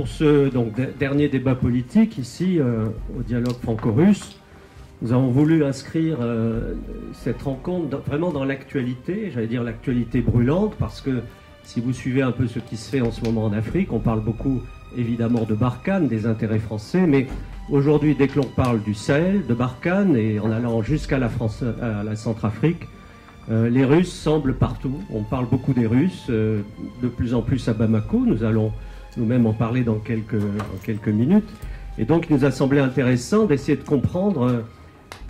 pour ce dernier débat politique ici euh, au dialogue franco-russe, nous avons voulu inscrire euh, cette rencontre vraiment dans l'actualité, j'allais dire l'actualité brûlante, parce que si vous suivez un peu ce qui se fait en ce moment en Afrique, on parle beaucoup évidemment de Barkhane, des intérêts français, mais aujourd'hui, dès que l'on parle du Sahel, de Barkhane, et en allant jusqu'à la, la Centrafrique, euh, les Russes semblent partout. On parle beaucoup des Russes, de plus en plus à Bamako. Nous allons nous-mêmes en parler dans quelques, minutes. Et donc, il nous a semblé intéressant d'essayer de comprendre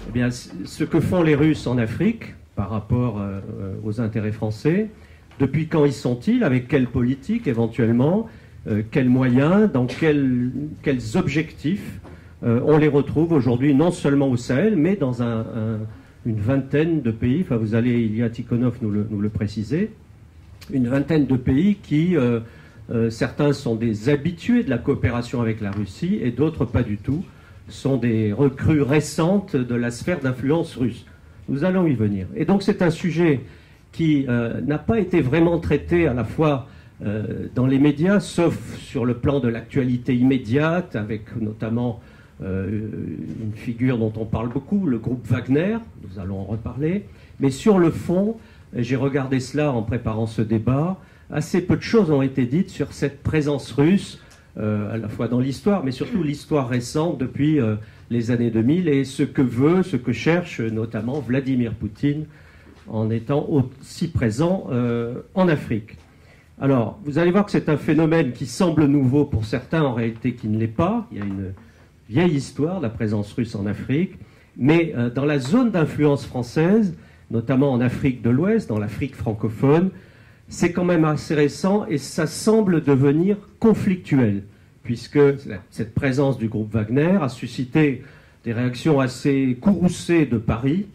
eh bien, ce que font les Russes en Afrique par rapport euh, aux intérêts français. Depuis quand y sont-ils? Avec quelle politique éventuellement? Euh, Quels moyens? Dans quels, objectifs euh, On les retrouve aujourd'hui non seulement au Sahel, mais dans un, une vingtaine de pays. Enfin, vous allez, Ilya Tikhonov nous le, nous le préciser. Une vingtaine de pays qui, certains sont des habitués de la coopération avec la Russie et d'autres pas du tout sont des recrues récentes de la sphère d'influence russe. Nous allons y venir. Et donc c'est un sujet qui euh, n'a pas été vraiment traité à la fois euh, dans les médias, sauf sur le plan de l'actualité immédiate, avec notamment euh, une figure dont on parle beaucoup, le groupe Wagner, nous allons en reparler, mais sur le fond, j'ai regardé cela en préparant ce débat, assez peu de choses ont été dites sur cette présence russe euh, à la fois dans l'histoire, mais surtout l'histoire récente depuis euh, les années 2000 et ce que veut, ce que cherche notamment Vladimir Poutine en étant aussi présent euh, en Afrique. Alors, vous allez voir que c'est un phénomène qui semble nouveau pour certains, en réalité qui ne l'est pas. Il y a une vieille histoire de la présence russe en Afrique, mais dans la zone d'influence française, notamment en Afrique de l'Ouest, dans l'Afrique francophone, c'est quand même assez récent et ça semble devenir conflictuel, puisque cette présence du groupe Wagner a suscité des réactions assez courroucées de Paris.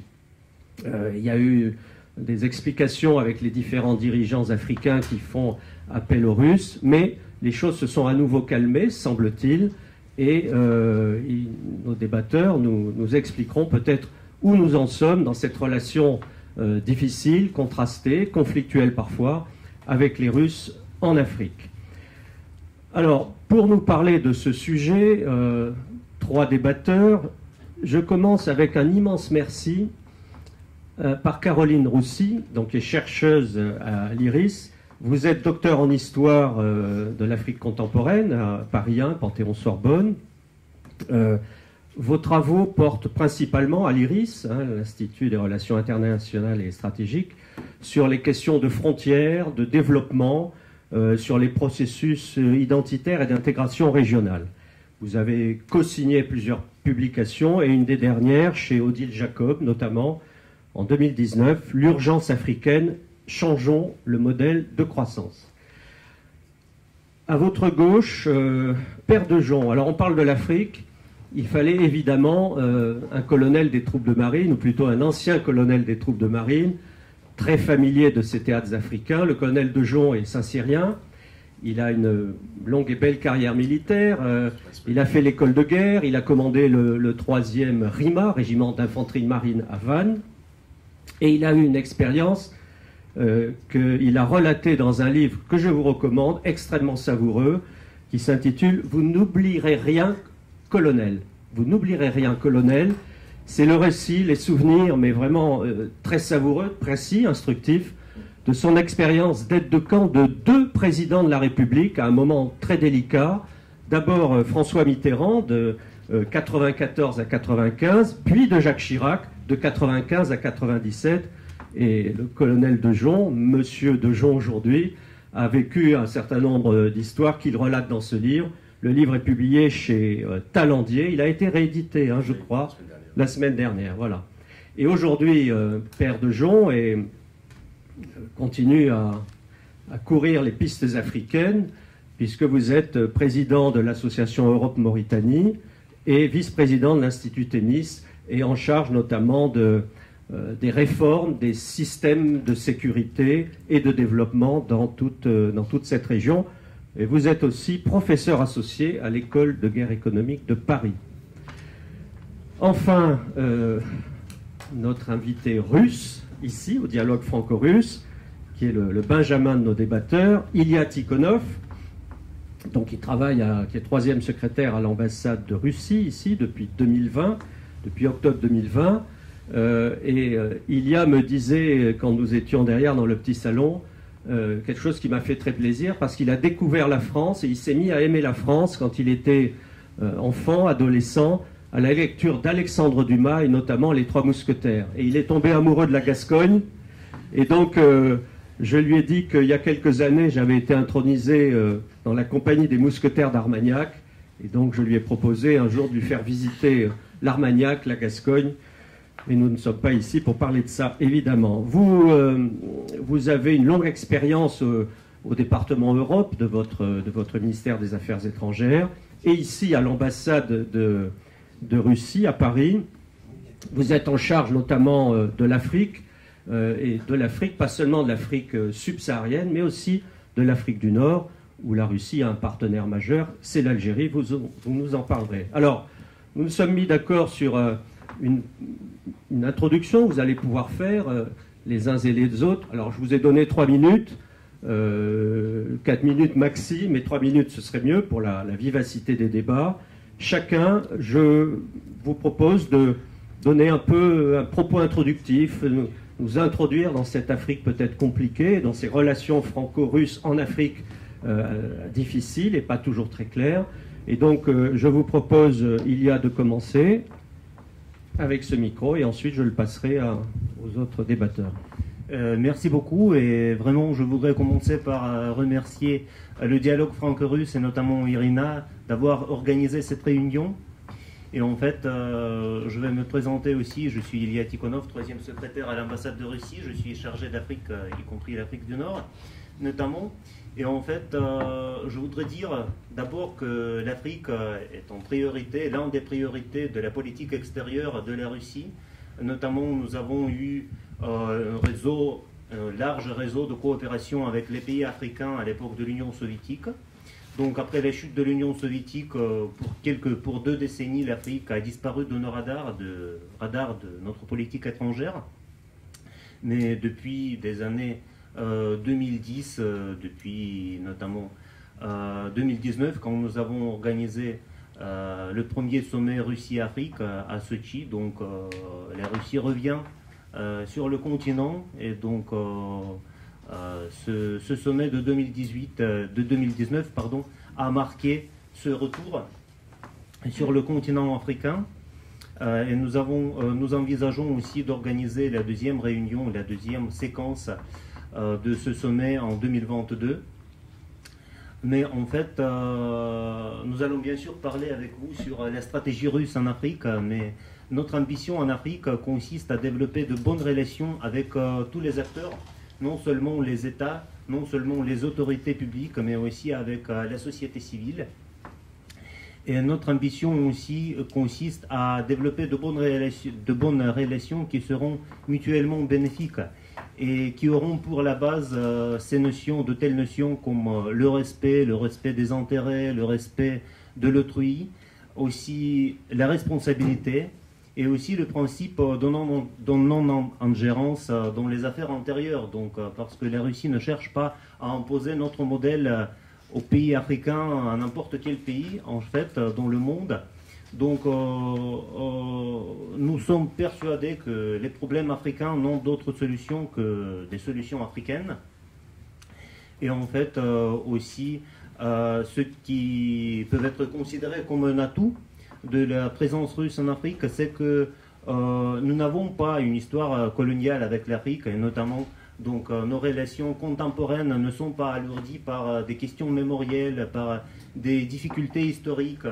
Euh, il y a eu des explications avec les différents dirigeants africains qui font appel aux Russes, mais les choses se sont à nouveau calmées, semble-t-il, et euh, nos débatteurs nous, nous expliqueront peut-être où nous en sommes dans cette relation euh, difficile, contrastée, conflictuelle parfois, avec les Russes en Afrique. Alors, pour nous parler de ce sujet, euh, trois débatteurs, je commence avec un immense merci euh, par Caroline Roussy, donc qui est chercheuse à l'IRIS. Vous êtes docteur en histoire de l'Afrique contemporaine à Paris 1, Panthéon-Sorbonne. Vos travaux portent principalement à l'IRIS, hein, l'Institut des relations internationales et stratégiques, sur les questions de frontières, de développement, euh, sur les processus euh, identitaires et d'intégration régionale. Vous avez co-signé plusieurs publications et une des dernières chez Odile Jacob, notamment en 2019, L'urgence africaine, changeons le modèle de croissance. À votre gauche, euh, Père de Jean. Alors on parle de l'Afrique il fallait évidemment euh, un colonel des troupes de marine, ou plutôt un ancien colonel des troupes de marine, très familier de ces théâtres africains. Le colonel de Jon est saint-syrien. Il a une longue et belle carrière militaire. Euh, il a fait l'école de guerre. Il a commandé le, 3e RIMA, régiment d'infanterie marine à Vannes. Et il a eu une expérience euh, qu'il a relatée dans un livre que je vous recommande, extrêmement savoureux, qui s'intitule Vous n'oublierez rien colonel. Vous n'oublierez rien, colonel. C'est le récit, les souvenirs, mais vraiment euh, très savoureux, précis, instructif, de son expérience d'aide de camp de deux présidents de la République à un moment très délicat. D'abord euh, François Mitterrand de 94 euh, à 95, puis de Jacques Chirac de 95 à 97. Et le colonel de Jon, monsieur de Jon aujourd'hui, a vécu un certain nombre d'histoires qu'il relate dans ce livre. Le livre est publié chez euh, Talandier. Il a été réédité, hein, je crois, la semaine dernière. Voilà. Et aujourd'hui, euh, Père de Jon et, euh, continue à, courir les pistes africaines, puisque vous êtes président de l'association Europe-Mauritanie et vice-président de l'Institut Tennis, et en charge notamment de, des réformes des systèmes de sécurité et de développement dans toute, dans toute cette région. Et vous êtes aussi professeur associé à l'école de guerre économique de Paris. Enfin, euh, notre invité russe, ici, au dialogue franco-russe, qui est le, Benjamin de nos débatteurs, Ilya Tikhonov. donc il travaille, qui est troisième secrétaire à l'ambassade de Russie ici depuis 2020, depuis octobre 2020. Euh, et euh, Ilia me disait, quand nous étions derrière dans le petit salon, euh, quelque chose qui m'a fait très plaisir parce qu'il a découvert la France et il s'est mis à aimer la France quand il était enfant, adolescent, à la lecture d'Alexandre Dumas et notamment Les Trois Mousquetaires. Et il est tombé amoureux de la Gascogne. Et donc, je lui ai dit qu'il y a quelques années, j'avais été intronisé dans la compagnie des mousquetaires d'Armagnac. Et donc, je lui ai proposé un jour de lui faire visiter l'Armagnac, la Gascogne mais nous ne sommes pas ici pour parler de ça, évidemment. Vous, euh, vous avez une longue expérience euh, au département Europe de votre, de votre ministère des Affaires étrangères et ici à l'ambassade de, Russie à Paris. Vous êtes en charge notamment euh, de l'Afrique, et de l'Afrique, pas seulement de l'Afrique subsaharienne, mais aussi de l'Afrique du Nord, où la Russie a un partenaire majeur, c'est l'Algérie, vous, vous, nous en parlerez. Alors, nous nous sommes mis d'accord sur une, introduction, vous allez pouvoir faire euh, les uns et les autres. Alors je vous ai donné trois minutes, euh, quatre minutes maxi, mais trois minutes ce serait mieux pour la, vivacité des débats. Chacun, je vous propose de donner un peu un propos introductif, nous, introduire dans cette Afrique peut-être compliquée, dans ces relations franco-russes en Afrique euh, difficiles et pas toujours très claires. Et donc, je vous propose, il y a de commencer avec ce micro et ensuite je le passerai aux autres débatteurs. Euh, merci beaucoup et vraiment je voudrais commencer par euh, remercier euh, le dialogue franco-russe et notamment Irina d'avoir organisé cette réunion. Et en fait, je vais me présenter aussi. Je suis Ilya Tikhonov, troisième secrétaire à l'ambassade de Russie. Je suis chargé d'Afrique, y compris l'Afrique du Nord, notamment. Et en fait, euh, je voudrais dire d'abord que l'Afrique euh, est en priorité, l'un des priorités de la politique extérieure de la Russie. Notamment, nous avons eu euh, un un large réseau de coopération avec les pays africains à l'époque de l'Union soviétique. Donc, après la chute de l'Union soviétique, pour, quelques, pour deux décennies, l'Afrique a disparu de nos radars, de, radars de notre politique étrangère. Mais depuis des années 2010, euh, euh, depuis notamment 2019, euh, quand nous avons organisé le premier sommet Russie-Afrique à Sochi. Donc la Russie revient sur le continent et donc ce, sommet de 2018, de 2019, pardon, a marqué ce retour sur le continent africain. et nous, avons, nous envisageons aussi d'organiser la deuxième réunion, la deuxième séquence de ce sommet en 2022. Mais en fait, euh, nous allons bien sûr parler avec vous sur la stratégie russe en Afrique, mais notre ambition en Afrique consiste à développer de bonnes relations avec euh, tous les acteurs, non seulement les États, non seulement les autorités publiques, mais aussi avec la société civile. Et notre ambition aussi consiste à développer de bonnes, de bonnes relations qui seront mutuellement bénéfiques et qui auront pour la base euh, ces notions, de telles notions comme euh, le respect, le respect des intérêts, le respect de l'autrui, aussi la responsabilité et aussi le principe de non-ingérence euh, dans les affaires antérieures. Donc, parce que la Russie ne cherche pas à imposer notre modèle aux pays africains, à n'importe quel pays, en fait, dans le monde. Donc, euh, euh, nous sommes persuadés que les problèmes africains n'ont d'autre solution que des solutions africaines. Et en fait, euh, aussi, ce qui peut être considéré comme un atout de la présence russe en Afrique, c'est que nous n'avons pas une histoire coloniale avec l'Afrique, et notamment donc nos relations contemporaines ne sont pas alourdies par des questions mémorielles, par des difficultés historiques.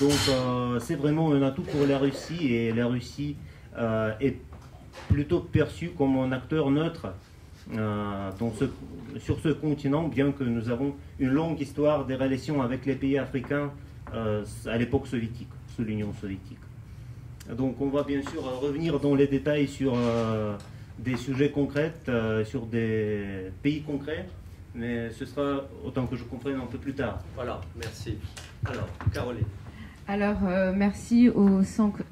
Donc euh, c'est vraiment un atout pour la Russie et la Russie euh, est plutôt perçue comme un acteur neutre euh, sur ce continent, bien que nous avons une longue histoire des relations avec les pays africains à l'époque soviétique, sous l'Union soviétique. Donc on va bien sûr revenir dans les détails sur des sujets concrets, sur des pays concrets, mais ce sera, autant que je comprenne, un peu plus tard. Voilà, merci. Alors, Caroline. Alors, euh, merci au,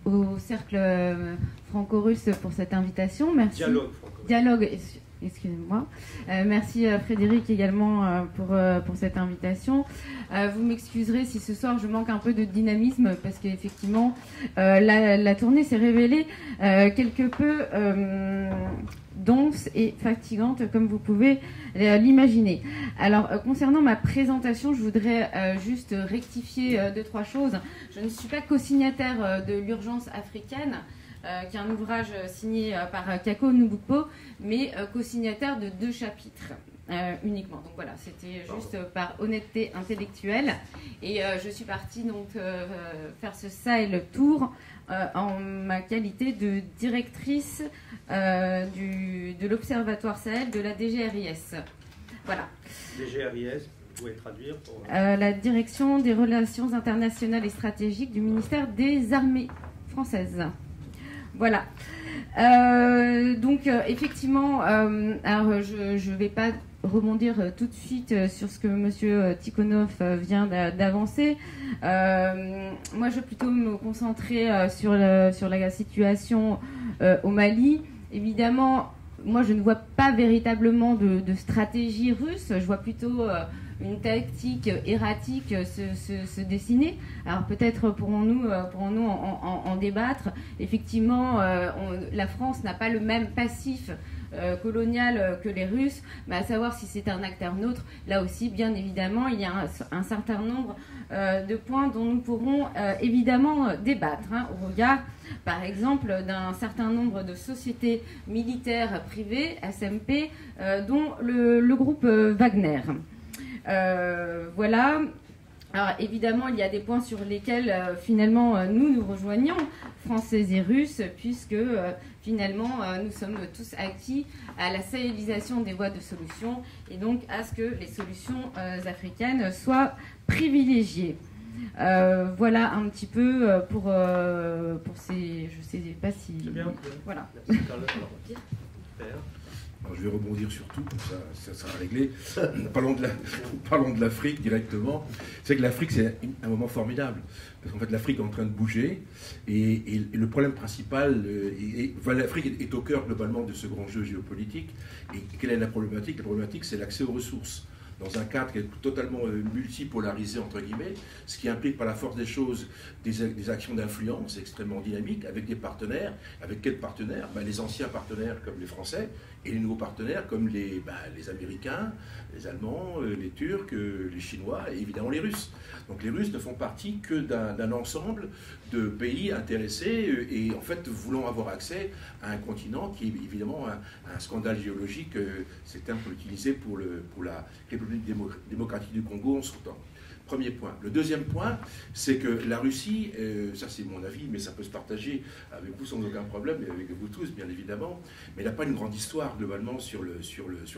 au Cercle euh, franco-russe pour cette invitation. Merci. Dialogue Dialogue, Excusez-moi. Euh, merci à Frédéric également euh, pour, pour cette invitation. vous m'excuserez si ce soir je manque un peu de dynamisme parce qu'effectivement la, la, tournée s'est révélée quelque peu dense et fatigante comme vous pouvez l'imaginer. Alors concernant ma présentation, je voudrais juste rectifier deux trois choses. Je ne suis pas co-signataire de l'urgence africaine. Euh, qui est un ouvrage signé euh, par Kako Nubukpo, mais euh, co-signataire de deux chapitres. Uniquement. Donc voilà, c'était juste par honnêteté intellectuelle. Et je suis partie donc faire ce Sahel Tour en ma qualité de directrice du, de l'Observatoire Sahel de la DGRIS. Voilà. DGRIS, vous pouvez traduire pour... La Direction des Relations Internationales et Stratégiques du ministère des Armées françaises. Voilà. Euh, donc euh, effectivement, euh, alors je ne vais pas rebondir tout de suite sur ce que Monsieur Tikhonov vient d'avancer. moi, je vais plutôt me concentrer sur, sur la situation au Mali. Évidemment, moi, je ne vois pas véritablement de, stratégie russe. Je vois plutôt une tactique erratique se, dessiner. Alors peut-être pourrons-nous euh, pourrons-nous en, débattre. Effectivement, euh, la France n'a pas le même passif euh, colonial que les Russes, mais à savoir si c'est un acteur neutre, là aussi, bien évidemment, il y a un, certain nombre de points dont nous pourrons évidemment débattre, hein, au regard, par exemple, d'un certain nombre de sociétés militaires privées, SMP, dont le groupe Wagner. Euh, voilà. Alors évidemment, il y a des points sur lesquels euh, finalement euh, nous nous rejoignons, Français et Russes, puisque finalement nous sommes tous acquis à la sahélisation des voies de solution et donc à ce que les solutions africaines soient privilégiées. voilà un petit peu pour, pour ces. Je sais pas si. Bien, voilà. Je vais rebondir sur tout, ça, sera réglé. parlons de l'Afrique directement. C'est que l'Afrique, c'est un moment formidable. Parce qu'en fait, l'Afrique est en train de bouger. Et, le problème principal, euh, l'Afrique est, au cœur globalement de ce grand jeu géopolitique. Et quelle est la problématique? La problématique, c'est l'accès aux ressources dans un cadre qui est totalement euh, multipolarisé, entre guillemets, ce qui implique par la force des choses des, actions d'influence extrêmement dynamiques avec des partenaires. Avec quels partenaires? Ben, Les anciens partenaires comme les Français et les nouveaux partenaires comme les, ben, les Américains, les Allemands, euh, les Turcs, euh, les Chinois et évidemment les Russes. Donc les Russes ne font partie que d'un ensemble de pays intéressés et en fait voulant avoir accès à un continent qui est évidemment un, scandale géologique, c'est un peu utilisé pour, le, pour la République démocratique du Congo en son temps. Le deuxième point, c'est que la Russie, euh, ça c'est mon avis, mais ça peut se partager avec vous sans aucun problème, et avec vous tous bien évidemment, mais elle n'a pas une grande histoire globalement sur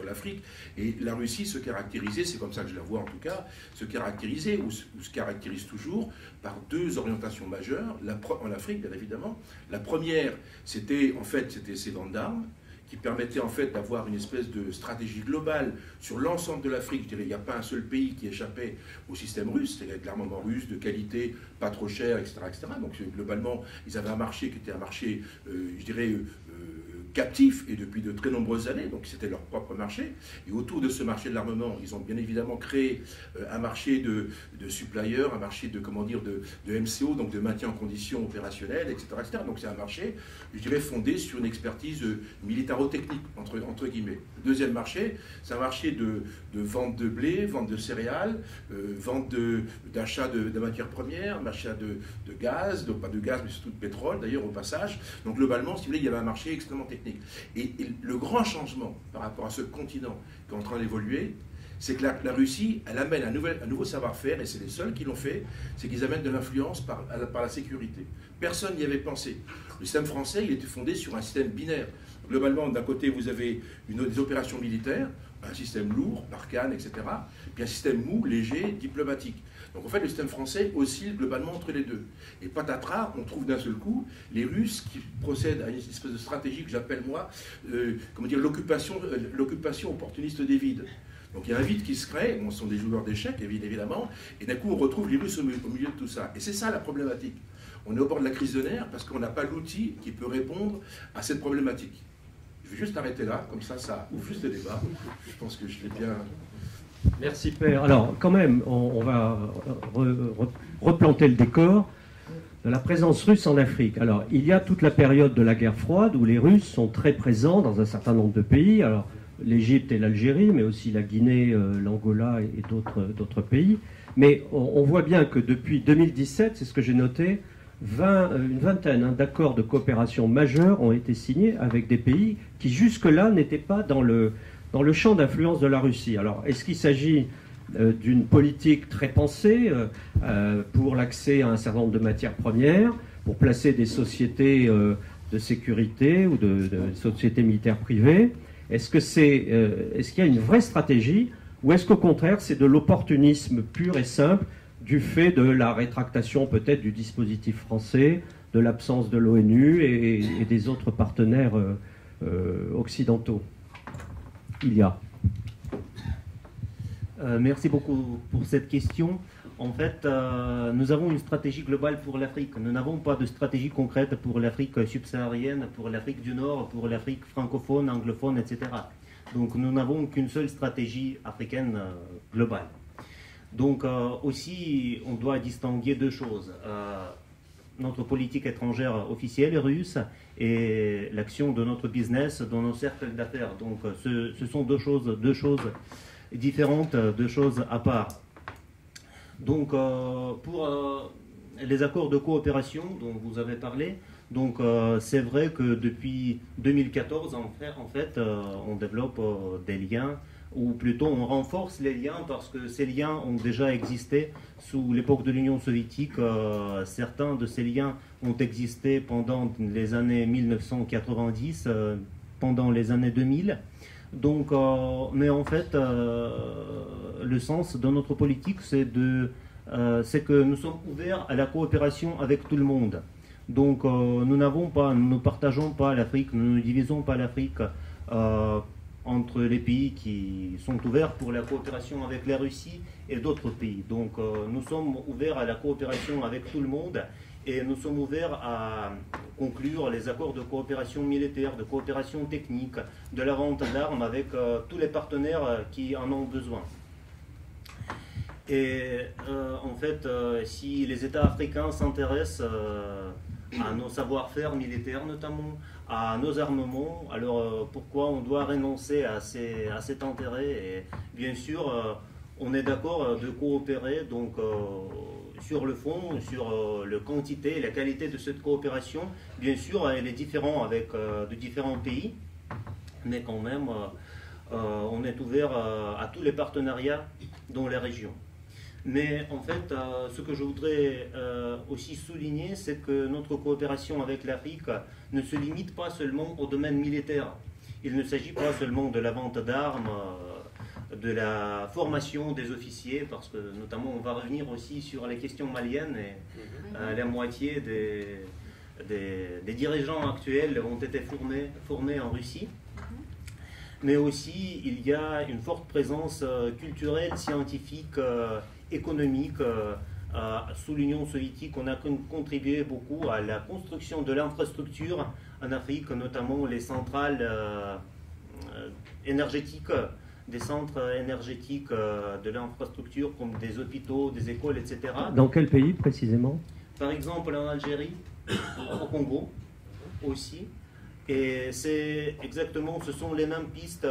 l'Afrique. Et la Russie se caractérisait, c'est comme ça que je la vois en tout cas, se caractérisait ou, se caractérise toujours par deux orientations majeures en Afrique bien évidemment. La première, c'était en fait c'était ses ventes d'armes qui permettait en fait d'avoir une espèce de stratégie globale sur l'ensemble de l'Afrique. Il n'y a pas un seul pays qui échappait au système russe, c'est-à-dire de l'armement russe de qualité, pas trop cher, etc., etc. Donc globalement, ils avaient un marché qui était un marché, euh, je dirais, captifs et depuis de très nombreuses années, donc c'était leur propre marché. Et autour de ce marché de l'armement, ils ont bien évidemment créé euh, un marché de, de suppliers, un marché de, comment dire, de, de, MCO, donc de maintien en condition opérationnelle, etc. etc. Donc c'est un marché, je dirais, fondé sur une expertise euh, militaro-technique, entre, entre guillemets. Le deuxième marché, c'est un marché de, de, vente de blé, vente de céréales, euh, vente d'achat de, matières premières, achat de, gaz, donc pas de gaz, mais surtout de pétrole, d'ailleurs, au passage. Donc globalement, si vous voulez, il y avait un marché extrêmement Et, le grand changement par rapport à ce continent qui est en train d'évoluer, c'est que la, Russie, elle amène un, nouveau savoir-faire, et c'est les seuls qui l'ont fait, c'est qu'ils amènent de l'influence par, par, la sécurité. Personne n'y avait pensé. Le système français, il était fondé sur un système binaire. Globalement, d'un côté, vous avez des opérations militaires, un système lourd, Barkhane, etc., puis un système mou, léger, diplomatique. Donc en fait, le système français oscille globalement entre les deux. Et patatras, on trouve d'un seul coup les Russes qui procèdent à une espèce de stratégie que j'appelle moi, euh, comment dire, l'occupation, euh, l'occupation opportuniste des vides. Donc il y a un vide qui se crée, ce sont des joueurs d'échecs évidemment, et d'un coup on retrouve les Russes au milieu de tout ça. Et c'est ça la problématique. On est au bord de la crise de nerfs parce qu'on n'a pas l'outil qui peut répondre à cette problématique. Je vais juste arrêter là, comme ça, ça ouvre juste le débat. Je pense que je l'ai bien. Merci Père. Alors quand même, on, va replanter le décor de la présence russe en Afrique. Alors il y a toute la période de la guerre froide où les Russes sont très présents dans un certain nombre de pays. Alors l'Égypte et l'Algérie, mais aussi la Guinée, euh, l'Angola et, d'autres pays. Mais on, voit bien que depuis 2017, c'est ce que j'ai noté, euh, une vingtaine hein, d'accords de coopération majeurs ont été signés avec des pays qui jusque-là n'étaient pas dans le, dans le champ d'influence de la Russie. Alors, est-ce qu'il s'agit euh, d'une politique très pensée euh, pour l'accès à un certain nombre de matières premières, pour placer des sociétés de sécurité ou de, sociétés militaires privées? Est-ce que c'est, est-ce qu'il y a une vraie stratégie ou est-ce qu'au contraire c'est de l'opportunisme pur et simple du fait de la rétractation peut-être du dispositif français, de l'absence de l'ONU et, des autres partenaires euh, euh, occidentaux? Il y a. Euh, merci beaucoup pour cette question. En fait, nous avons une stratégie globale pour l'Afrique. Nous n'avons pas de stratégie concrète pour l'Afrique subsaharienne, pour l'Afrique du Nord, pour l'Afrique francophone, anglophone, etc. Donc nous n'avons qu'une seule stratégie africaine globale. Donc euh, aussi, on doit distinguer deux choses. Euh, notre politique étrangère officielle russe et l'action de notre business dans nos cercles d'affaires. Donc ce, ce, sont deux choses, deux choses différentes, deux choses à part. Donc euh, pour les accords de coopération dont vous avez parlé, donc c'est vrai que depuis 2014, en fait, en fait on développe des liens ou plutôt on renforce les liens parce que ces liens ont déjà existé sous l'époque de l'Union soviétique. Euh, certains de ces liens ont existé pendant les années 1990, euh, pendant les années 2000. Donc, euh, mais en fait, le sens de notre politique, c'est c'est que nous sommes ouverts à la coopération avec tout le monde. Donc, nous n'avons pas, nous ne partageons pas l'Afrique, nous ne divisons pas l'Afrique entre les pays qui sont ouverts pour la coopération avec la Russie et d'autres pays. Donc euh, nous sommes ouverts à la coopération avec tout le monde et nous sommes ouverts à conclure les accords de coopération militaire, de coopération technique, de la vente d'armes avec euh, tous les partenaires qui en ont besoin. Et euh, en fait, si les États africains s'intéressent à nos savoir-faire militaires notamment, à nos armements. Alors euh, pourquoi on doit renoncer à, cet intérêt Et bien sûr, euh, on est d'accord euh, de coopérer donc sur le fond, sur la quantité, la qualité de cette coopération. Bien sûr, elle est différente avec de différents pays, mais quand même, on est ouvert à tous les partenariats dans la région. Mais en fait, euh, ce que je voudrais euh, aussi souligner, c'est que notre coopération avec l'Afrique ne se limite pas seulement au domaine militaire. Il ne s'agit pas seulement de la vente d'armes, euh, de la formation des officiers, parce que notamment on va revenir aussi sur les questions maliennes et mhm. la moitié des, des, dirigeants actuels ont été formés, formés en Russie mhm. mais aussi il y a une forte présence culturelle, scientifique économique. Euh, euh, sous l'Union soviétique, on a contribué beaucoup à la construction de l'infrastructure en Afrique, notamment les centrales euh, énergétiques, des centres énergétiques de l'infrastructure comme des hôpitaux, des écoles, etc. Dans quel pays précisément? Par exemple en Algérie, au Congo aussi. Et c'est exactement, ce sont les mêmes pistes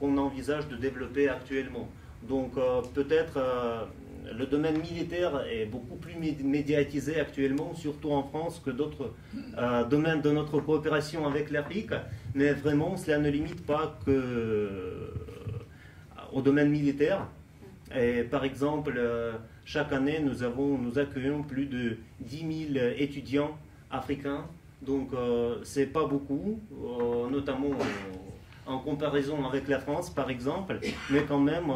qu'on envisage de développer actuellement. Donc peut-être le domaine militaire est beaucoup plus médiatisé actuellement, surtout en France, que d'autres euh, domaines de notre coopération avec l'Afrique. Mais vraiment, cela ne limite pas que euh, au domaine militaire. Et par exemple, euh, chaque année, nous, avons, nous accueillons plus de 10 000 étudiants africains. Donc, c'est pas beaucoup, notamment en comparaison avec la France, par exemple. Mais quand même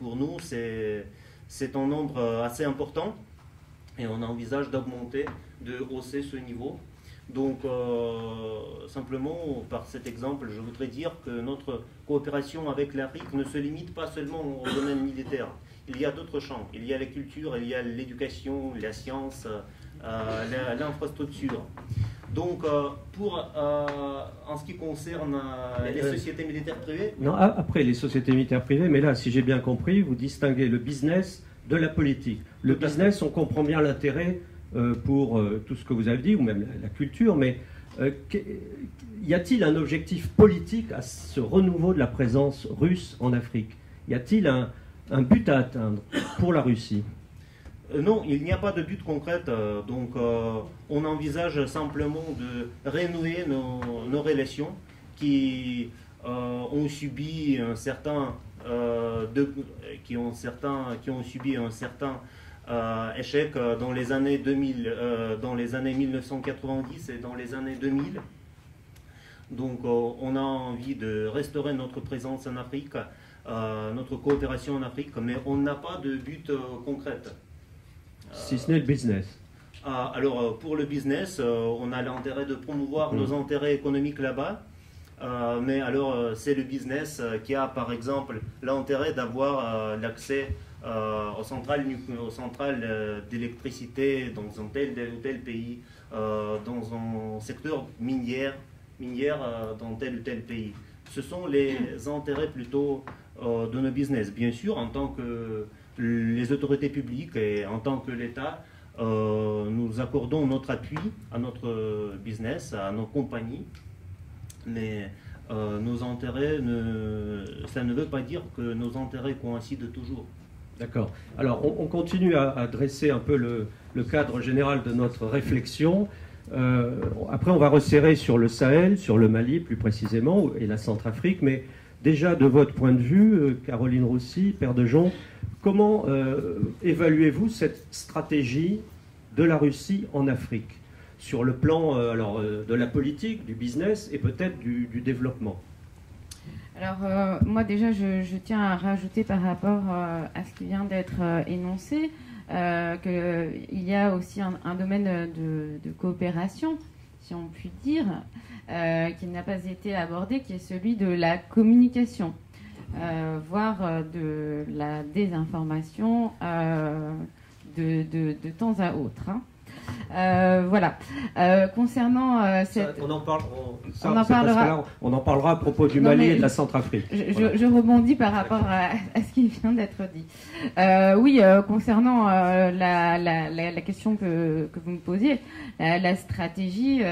pour nous, c'est un nombre euh, assez important et on envisage d'augmenter, de hausser ce niveau. Donc, euh, simplement, par cet exemple, je voudrais dire que notre coopération avec l'Afrique ne se limite pas seulement au domaine militaire. Il y a d'autres champs. Il y a la culture, il y a l'éducation, la science, euh, l'infrastructure. Donc, pour, en ce qui concerne les sociétés militaires privées? Non, après les sociétés militaires privées, mais là, si j'ai bien compris, vous distinguez le business de la politique. Le business, on comprend bien l'intérêt pour tout ce que vous avez dit, ou même la, culture, mais y a-t-il un objectif politique à ce renouveau de la présence russe en Afrique? Y a-t-il un, but à atteindre pour la Russie? euh, non, il n'y a pas de but concret. Euh, donc, euh, on envisage simplement de renouer nos, relations qui ont subi un certain, échec dans les années 2000, dans les années 1990 et dans les années 2000. Donc, on a envie de restaurer notre présence en Afrique, notre coopération en Afrique, mais on n'a pas de but concret. Si ce n'est le business. Ah, alors, euh, pour le business, euh, on a l'intérêt de promouvoir nos mm. intérêts économiques là-bas. Euh, mais alors, c'est le business qui a, par exemple, l'intérêt d'avoir l'accès aux centrales, aux centrales d'électricité dans un tel ou tel pays, dans un secteur minière, minière dans tel ou tel pays. Ce sont les intérêts plutôt de nos business. Bien sûr, en tant que les autorités publiques et en tant que l'État, euh, nous accordons notre appui à notre business, à nos compagnies, mais euh, nos intérêts, ne, ça ne veut pas dire que nos intérêts coïncident toujours. D'accord. Alors, on, continue à, dresser un peu le, cadre général de notre réflexion. Euh, après, on va resserrer sur le Sahel, sur le Mali plus précisément, et la Centrafrique, mais déjà de votre point de vue, Caroline Roussy, Père de Jon, Comment euh, évaluez-vous cette stratégie de la Russie en Afrique sur le plan euh, euh, de la politique, du business et peut-être du, développement? Alors moi déjà je, tiens à rajouter par rapport à ce qui vient d'être énoncé qu'il y a aussi un, domaine de, coopération, si on peut dire, qui n'a pas été abordé, qui est celui de la communication. Euh, voire euh, de la désinformation euh, de, de, temps à autre. Hein. Voilà. concernant cette... on en, parle, on, en parlera. on en parlera à propos du Mali et de la Centrafrique. Je, je, rebondis par rapport à, ce qui vient d'être dit. oui, concernant la, la, la, question que, que, vous me posiez, la stratégie.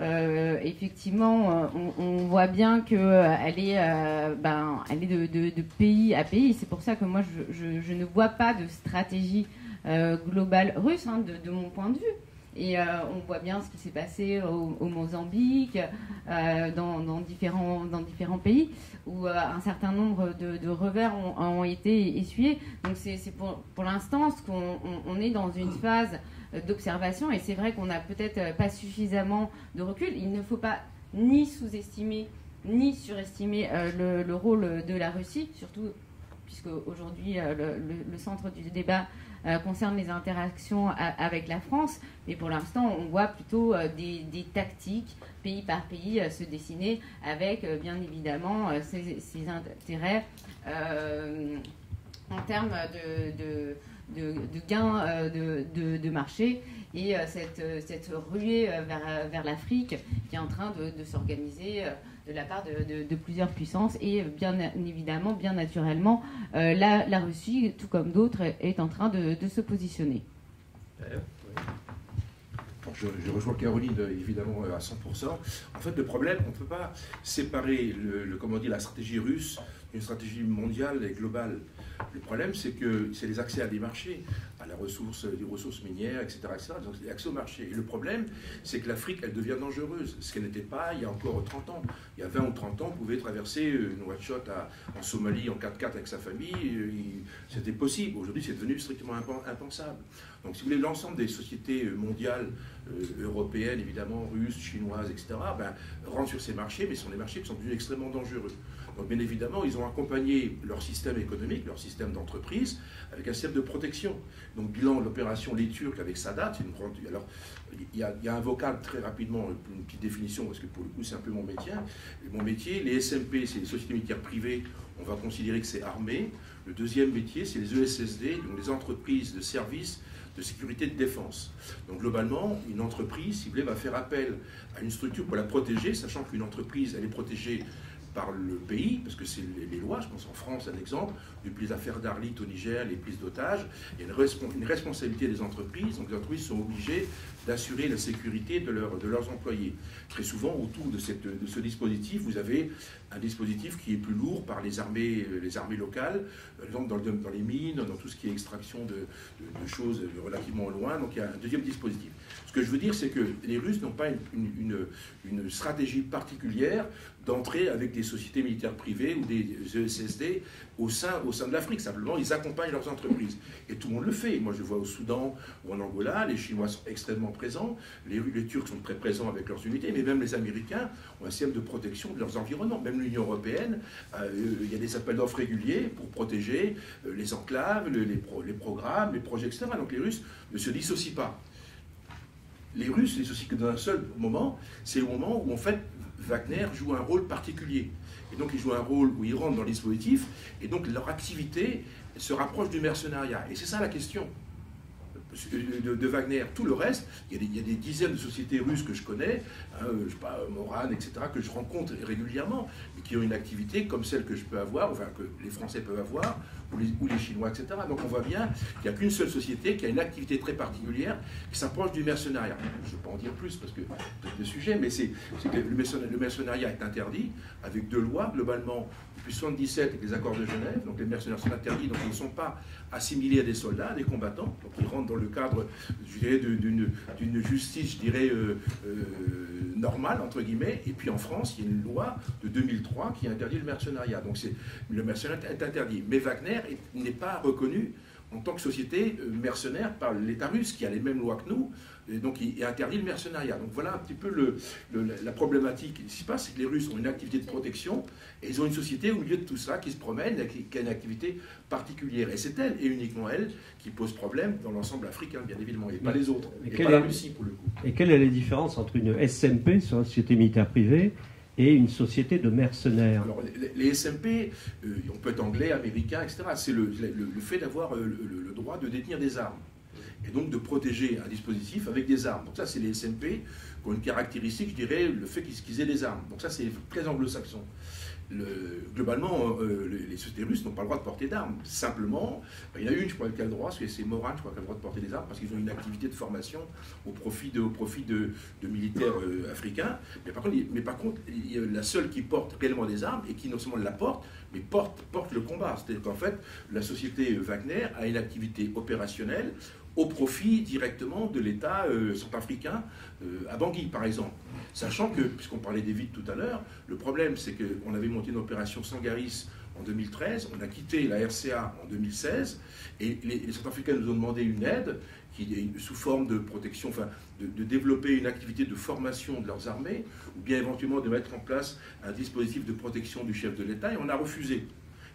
Euh, effectivement, euh, on, voit bien qu'elle euh, est, ben, elle est de, pays à pays. C'est pour ça que moi, je, ne vois pas de stratégie globale russe, hein, de, mon point de vue. Et on voit bien ce qui s'est passé au, Mozambique, dans, différents, dans différents pays, où un certain nombre de, revers ont, été essuyés. Donc c'est pour, l'instant ce qu'on on est dans une phase d'observation. Et c'est vrai qu'on n'a peut-être euh, pas suffisamment de recul. Il ne faut pas ni sous-estimer ni surestimer euh, le, rôle de la Russie, surtout puisque aujourd'hui euh, le, centre du débat concerne les interactions avec la France, mais pour l'instant on voit plutôt des, tactiques pays par pays se dessiner avec bien évidemment ces, intérêts en termes de gains euh, de, marché et euh, cette, euh, ruée vers l'Afrique qui est en train de, s'organiser de la part de, plusieurs puissances et bien évidemment, bien naturellement, la, la, Russie, tout comme d'autres, est en train de, se positionner. Je, rejoins Caroline évidemment à 100%. En fait, le problème, on ne peut pas séparer le, comment dire, la stratégie russe d'une stratégie mondiale et globale. Le problème, c'est que c'est les accès à des marchés, à la ressource, des ressources minières, etc. etc. donc, accès au marché. Et le problème, c'est que l'Afrique, elle devient dangereuse, ce qu'elle n'était pas il y a encore 30 ans. Il y a 20 ou 30 ans, on pouvait traverser une watch-shot en Somalie en 4x4 avec sa famille. C'était possible. Aujourd'hui, c'est devenu strictement impensable. Donc, si vous voulez, l'ensemble des sociétés mondiales, euh, européennes, évidemment, russes, chinoises, etc., ben, rentrent sur ces marchés, mais ce sont des marchés qui sont devenus extrêmement dangereux. Donc bien évidemment, ils ont accompagné leur système économique, leur système d'entreprise, avec un système de protection. Donc bilan l'opération Les Turcs avec Sadat, une grande... Alors, il y, a, un vocal très rapidement, une petite définition, parce que pour le coup c'est un peu mon métier. Mon métier, les SMP, c'est les sociétés militaires privées, on va considérer que c'est armé. Le deuxième métier, c'est les ESSD, donc les entreprises de services de sécurité et de défense. Donc globalement, une entreprise, si vous voulez, va faire appel à une structure pour la protéger, sachant qu'une entreprise, elle est protégée par le pays, parce que c'est les, lois, je pense en France, un exemple, depuis les affaires d'Arlit au Niger, les prises d'otages, il y a une, responsabilité des entreprises, donc les entreprises sont obligées d'assurer la sécurité de, de, leurs employés. Très souvent, autour de, cette, de, ce dispositif, vous avez un dispositif qui est plus lourd par les armées, les armées locales, par exemple dans, dans les mines, dans tout ce qui est extraction de, choses relativement loin, donc il y a un deuxième dispositif. Ce que je veux dire, c'est que les Russes n'ont pas une, une stratégie particulière d'entrer avec des sociétés militaires privées ou des ESSD au sein, au sein de l'Afrique. Simplement, ils accompagnent leurs entreprises. Et tout le monde le fait. Moi, je vois au Soudan ou en Angola, les Chinois sont extrêmement présents, les, les Turcs sont très présents avec leurs unités, mais même les Américains ont un système de protection de leurs environnements. Même l'Union européenne, euh, il y a des appels d'offres réguliers pour protéger euh, les enclaves, les, les programmes, les projets, etc. Donc les Russes ne se dissocient pas les Russes se dissocient que dans un seul moment, c'est le moment où en fait Wagner joue un rôle particulier. Et donc ils jouent un rôle où ils rentrent dans le dispositif, et donc leur activité se rapproche du mercenariat. Et c'est ça la question de, Wagner. Tout le reste, il y, a des, dizaines de sociétés russes que je connais, hein, je sais pas, Moran, etc., que je rencontre régulièrement, mais qui ont une activité comme celle que je peux avoir, enfin que les Français peuvent avoir, ou les, Chinois, etc. Donc on voit bien qu'il n'y a qu'une seule société qui a une activité très particulière qui s'approche du mercenariat. Je ne veux pas en dire plus parce que c'est le sujet, mais c'est que le mercenariat est interdit avec deux lois, globalement, depuis 1977 avec les accords de Genève. Donc les mercenaires sont interdits, donc ils ne sont pas assimilés à des soldats, à des combattants. Donc ils rentrent dans le cadre, je dirais, d'une justice, je dirais, euh, euh, normale, entre guillemets. Et puis en France, il y a une loi de 2003 qui interdit le mercenariat. Donc le mercenariat est interdit. Mais Wagner n'est pas reconnu en tant que société euh, mercenaire par l'État russe, qui a les mêmes lois que nous, et donc il interdit le mercenariat. Donc voilà un petit peu le, la problématique. Ce qui se passe, c'est que les Russes ont une activité de protection, et ils ont une société au milieu de tout ça qui se promène, qui a une activité particulière. Et c'est elle, et uniquement elle, qui pose problème dans l'ensemble africain, bien évidemment, et pas les autres, et, pas la Russie pour le coup. Et quelle est la différence entre une SMP, société militaire privée, et une société de mercenaires. Les, SMP, euh, on peut être anglais, américain, etc. C'est le, fait d'avoir euh, le, droit de détenir des armes et donc de protéger un dispositif avec des armes. Donc ça, c'est les SMP qui ont une caractéristique, je dirais, le fait qu'ils aient des armes. Donc ça, c'est très anglo-saxon globalement, euh, les, sociétés russes n'ont pas le droit de porter d'armes. Simplement, il y en a une, je crois, qui a le droit, c'est Moran, je crois, qui a le droit de porter des armes, parce qu'ils ont une activité de formation au profit de, au profit de, militaires euh, africains. Mais par, contre, mais par contre, la seule qui porte réellement des armes, et qui non seulement la porte, mais porte, porte le combat. C'est-à-dire qu'en fait, la société Wagner a une activité opérationnelle au profit directement de l'État euh, centrafricain à Bangui, par exemple. Sachant que, puisqu'on parlait des vides tout à l'heure, le problème c'est qu'on avait monté une opération Sangaris en 2013, on a quitté la RCA en 2016, et les, Centrafricains nous ont demandé une aide sous forme de protection, enfin de, de, développer une activité de formation de leurs armées, ou bien éventuellement de mettre en place un dispositif de protection du chef de l'État, et on a refusé.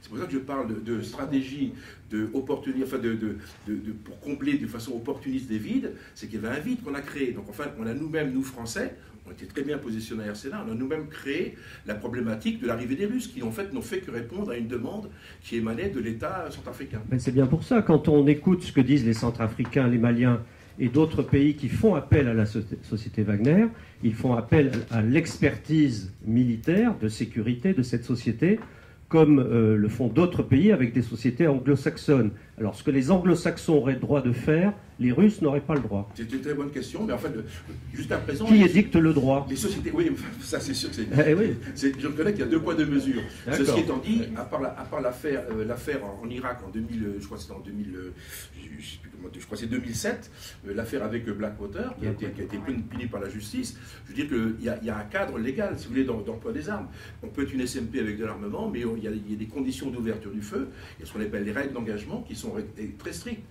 C'est pour ça que je parle de, stratégie de enfin de, pour combler de façon opportuniste des vides, c'est qu'il y avait un vide qu'on a créé. Donc enfin, on a nous-mêmes, nous Français, on était très bien positionnés à RCA, on a nous-mêmes créé la problématique de l'arrivée des Russes, qui en fait n'ont fait que répondre à une demande qui émanait de l'État centrafricain. c'est bien pour ça, quand on écoute ce que disent les Centrafricains, les Maliens et d'autres pays qui font appel à la société Wagner, ils font appel à l'expertise militaire de sécurité de cette société comme euh, le font d'autres pays avec des sociétés anglo-saxonnes. Alors, ce que les anglo-saxons auraient le droit de faire, les Russes n'auraient pas le droit. C'est une très bonne question, mais en fait, juste à présent. Qui édicte le droit Les sociétés, oui, ça c'est sûr que c'est. Eh oui. Je reconnais qu'il y a deux poids, deux mesures. Ceci étant dit, à part l'affaire en, Irak en 2000, je crois que c'était en 2000, je, crois c'est 2007, euh, l'affaire avec Blackwater, qui a, été, qui a été punie par la justice, je veux dire qu'il y, y, a un cadre légal, si vous voulez, d'emploi des armes. On peut être une SMP avec de l'armement, mais il y, y, a des conditions d'ouverture du feu, il y a ce qu'on appelle les règles d'engagement qui sont très strictes.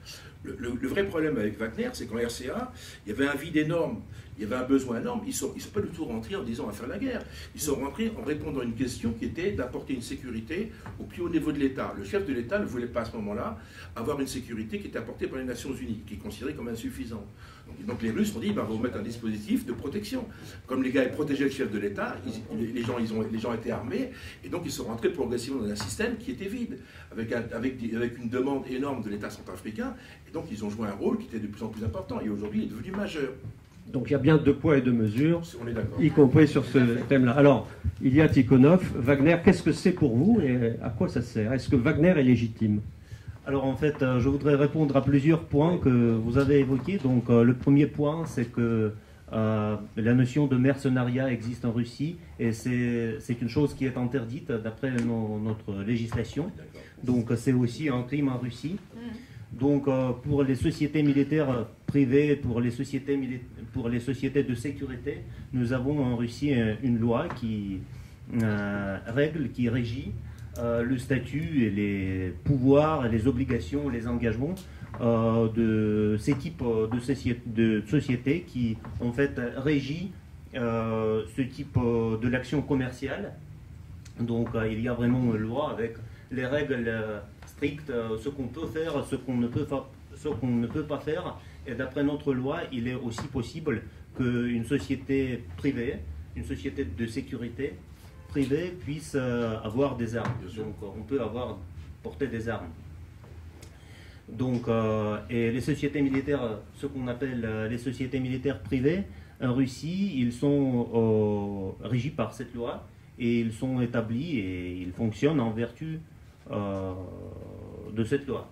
Le, vrai problème avec Wagner, c'est qu'en RCA, il y avait un vide énorme il y avait un besoin énorme. Ils ne sont, ils pas du tout rentrés en disant va faire la guerre. Ils sont rentrés en répondant à une question qui était d'apporter une sécurité au plus haut niveau de l'État. Le chef de l'État ne voulait pas à ce moment-là avoir une sécurité qui était apportée par les Nations Unies, qui est considérée comme insuffisante. Donc, les Russes ont dit, bah, on va mettre un dispositif de protection. Comme les gars protégeaient le chef de l'État, les, gens, ils ont, les étaient armés, et donc ils sont rentrés progressivement dans un système qui était vide, avec, avec, avec une demande énorme de l'État centrafricain, et donc ils ont joué un rôle qui était de plus en plus important, et aujourd'hui il est devenu majeur. Donc il y a bien deux poids et deux mesures, y compris sur ce thème-là. Alors, il y a Tikhonov, Wagner, qu'est-ce que c'est pour vous et à quoi ça sert? Est-ce que Wagner est légitime? Alors en fait, euh, je voudrais répondre à plusieurs points que vous avez évoqués. Donc euh, le premier point, c'est que euh, la notion de mercenariat existe en Russie et c'est une chose qui est interdite d'après notre législation. Donc c'est aussi un crime en Russie. Donc pour les sociétés militaires privées, pour les sociétés, pour les sociétés de sécurité, nous avons en Russie une loi qui règle, qui régit euh, le statut et les pouvoirs, les obligations, les engagements euh, de ces types de, sociétés qui en fait régit euh, ce type de l'action commerciale. Donc il y a vraiment une loi avec les règles strictes, ce qu'on peut faire, ce qu'on ne peut, ce qu'on ne peut pas faire. Et d'après notre loi, il est aussi possible qu'une société privée, une société de sécurité, privés puissent euh, avoir des armes. Donc on peut avoir porter des armes. Donc, euh, et les sociétés militaires, ce qu'on appelle euh, les sociétés militaires privées, en Russie, ils sont régis par cette loi et ils sont établis et ils fonctionnent en vertu de cette loi.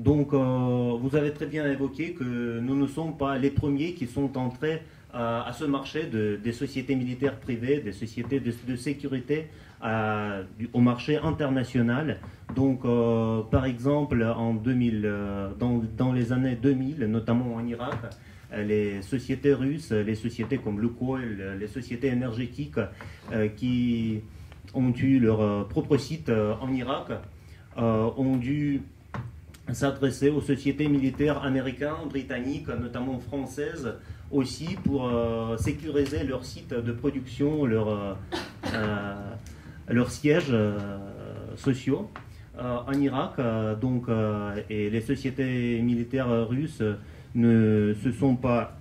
Donc, vous avez très bien évoqué que nous ne sommes pas les premiers qui sont entrés à ce marché des sociétés militaires privées, des sociétés de, sécurité au marché international. Donc, euh, par exemple, en 2000, euh, dans, les années 2000, notamment en Irak, les sociétés russes, les sociétés comme Lukoil, les sociétés énergétiques euh, qui ont eu leur propre site en Irak, ont dû s'adresser aux sociétés militaires américaines, britanniques, notamment françaises, aussi pour euh, sécuriser leurs sites de production, leurs euh, euh, sièges sociaux en Irak. donc, et les sociétés militaires russes ne se sont pas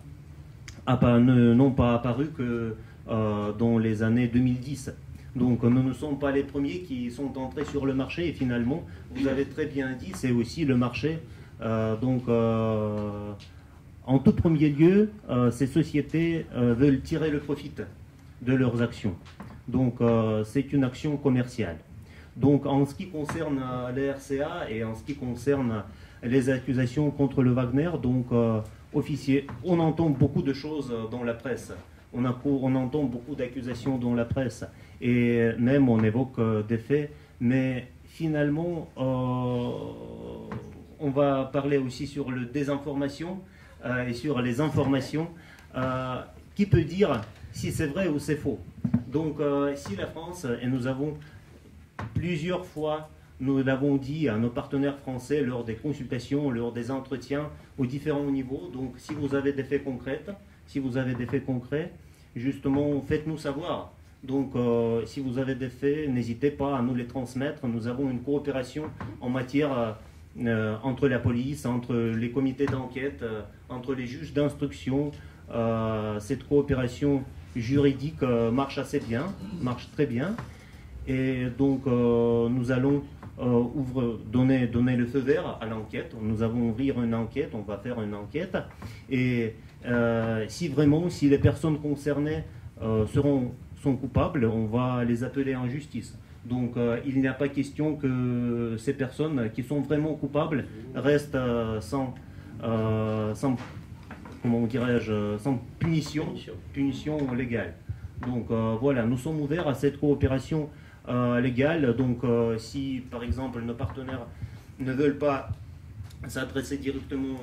n'ont pas apparu que dans les années 2010. Donc nous ne sommes pas les premiers qui sont entrés sur le marché et finalement, vous avez très bien dit, c'est aussi le marché. donc en tout premier lieu, euh, ces sociétés euh, veulent tirer le profit de leurs actions. Donc euh, c'est une action commerciale. Donc en ce qui concerne les RCA et en ce qui concerne les accusations contre le Wagner, donc officier, on entend beaucoup de choses dans la presse. On entend beaucoup d'accusations dans la presse et même on évoque des faits, mais finalement on va parler aussi sur le désinformation. Euh, et sur les informations, euh, qui peut dire si c'est vrai ou c'est faux. Donc euh, si la France, et nous avons plusieurs fois nous l'avons dit à nos partenaires français lors des consultations, lors des entretiens aux différents niveaux. Donc, si vous avez des faits concrets, si vous avez des faits concrets, justement, faites-nous savoir. Donc, si vous avez des faits, n'hésitez pas à nous les transmettre. Nous avons une coopération en matière euh, entre la police, entre les comités d'enquête, euh, entre les juges d'instruction. Euh, cette coopération juridique marche assez bien, marche très bien. Et donc nous allons ouvre, donner, donner le feu vert à l'enquête. Nous allons ouvrir une enquête, on va faire une enquête. Et si vraiment, si les personnes concernées seront, sont coupables, on va les appeler en justice. Donc euh, il n'y a pas question que ces personnes qui sont vraiment coupables restent euh, sans, euh, sans, comment dirais-je, sans punition, punition légale. Donc voilà, nous sommes ouverts à cette coopération légale. Donc si par exemple nos partenaires ne veulent pas s'adresser directement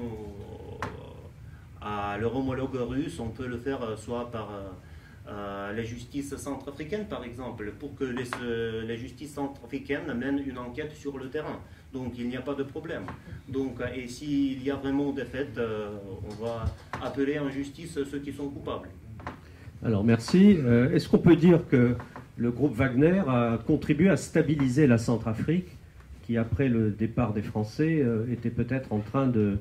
à leur homologue russe, on peut le faire soit par la justice centrafricaine, par exemple, pour que la justice centrafricaine mène une enquête sur le terrain. Donc il n'y a pas de problème. Donc, et s'il y a vraiment des faits, on va appeler en justice ceux qui sont coupables. Alors merci. Est-ce qu'on peut dire que le groupe Wagner a contribué à stabiliser la Centrafrique, qui après le départ des Français euh, était peut-être en train de,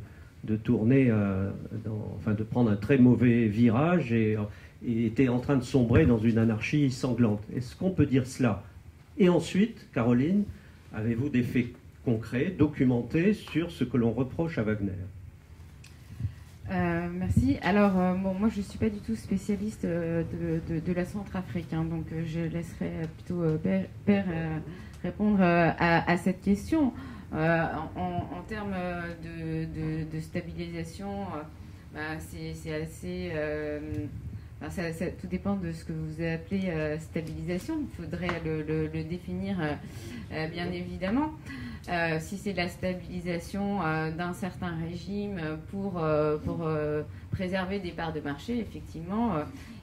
tourner, euh, enfin de prendre un très mauvais virage était en train de sombrer dans une anarchie sanglante. Est-ce qu'on peut dire cela Et ensuite, Caroline, avez-vous des faits concrets, documentés sur ce que l'on reproche à Wagner? Euh, merci. Alors, bon, moi, je ne suis pas du tout spécialiste de, la Centrafrique, hein, donc je laisserai plutôt Père, répondre à, cette question. En, termes de, stabilisation, bah, c'est assez... tout dépend de ce que vous appelez stabilisation. Il faudrait le, définir bien évidemment. Euh, si c'est la stabilisation euh, d'un certain régime pour, euh, pour préserver des parts de marché, effectivement,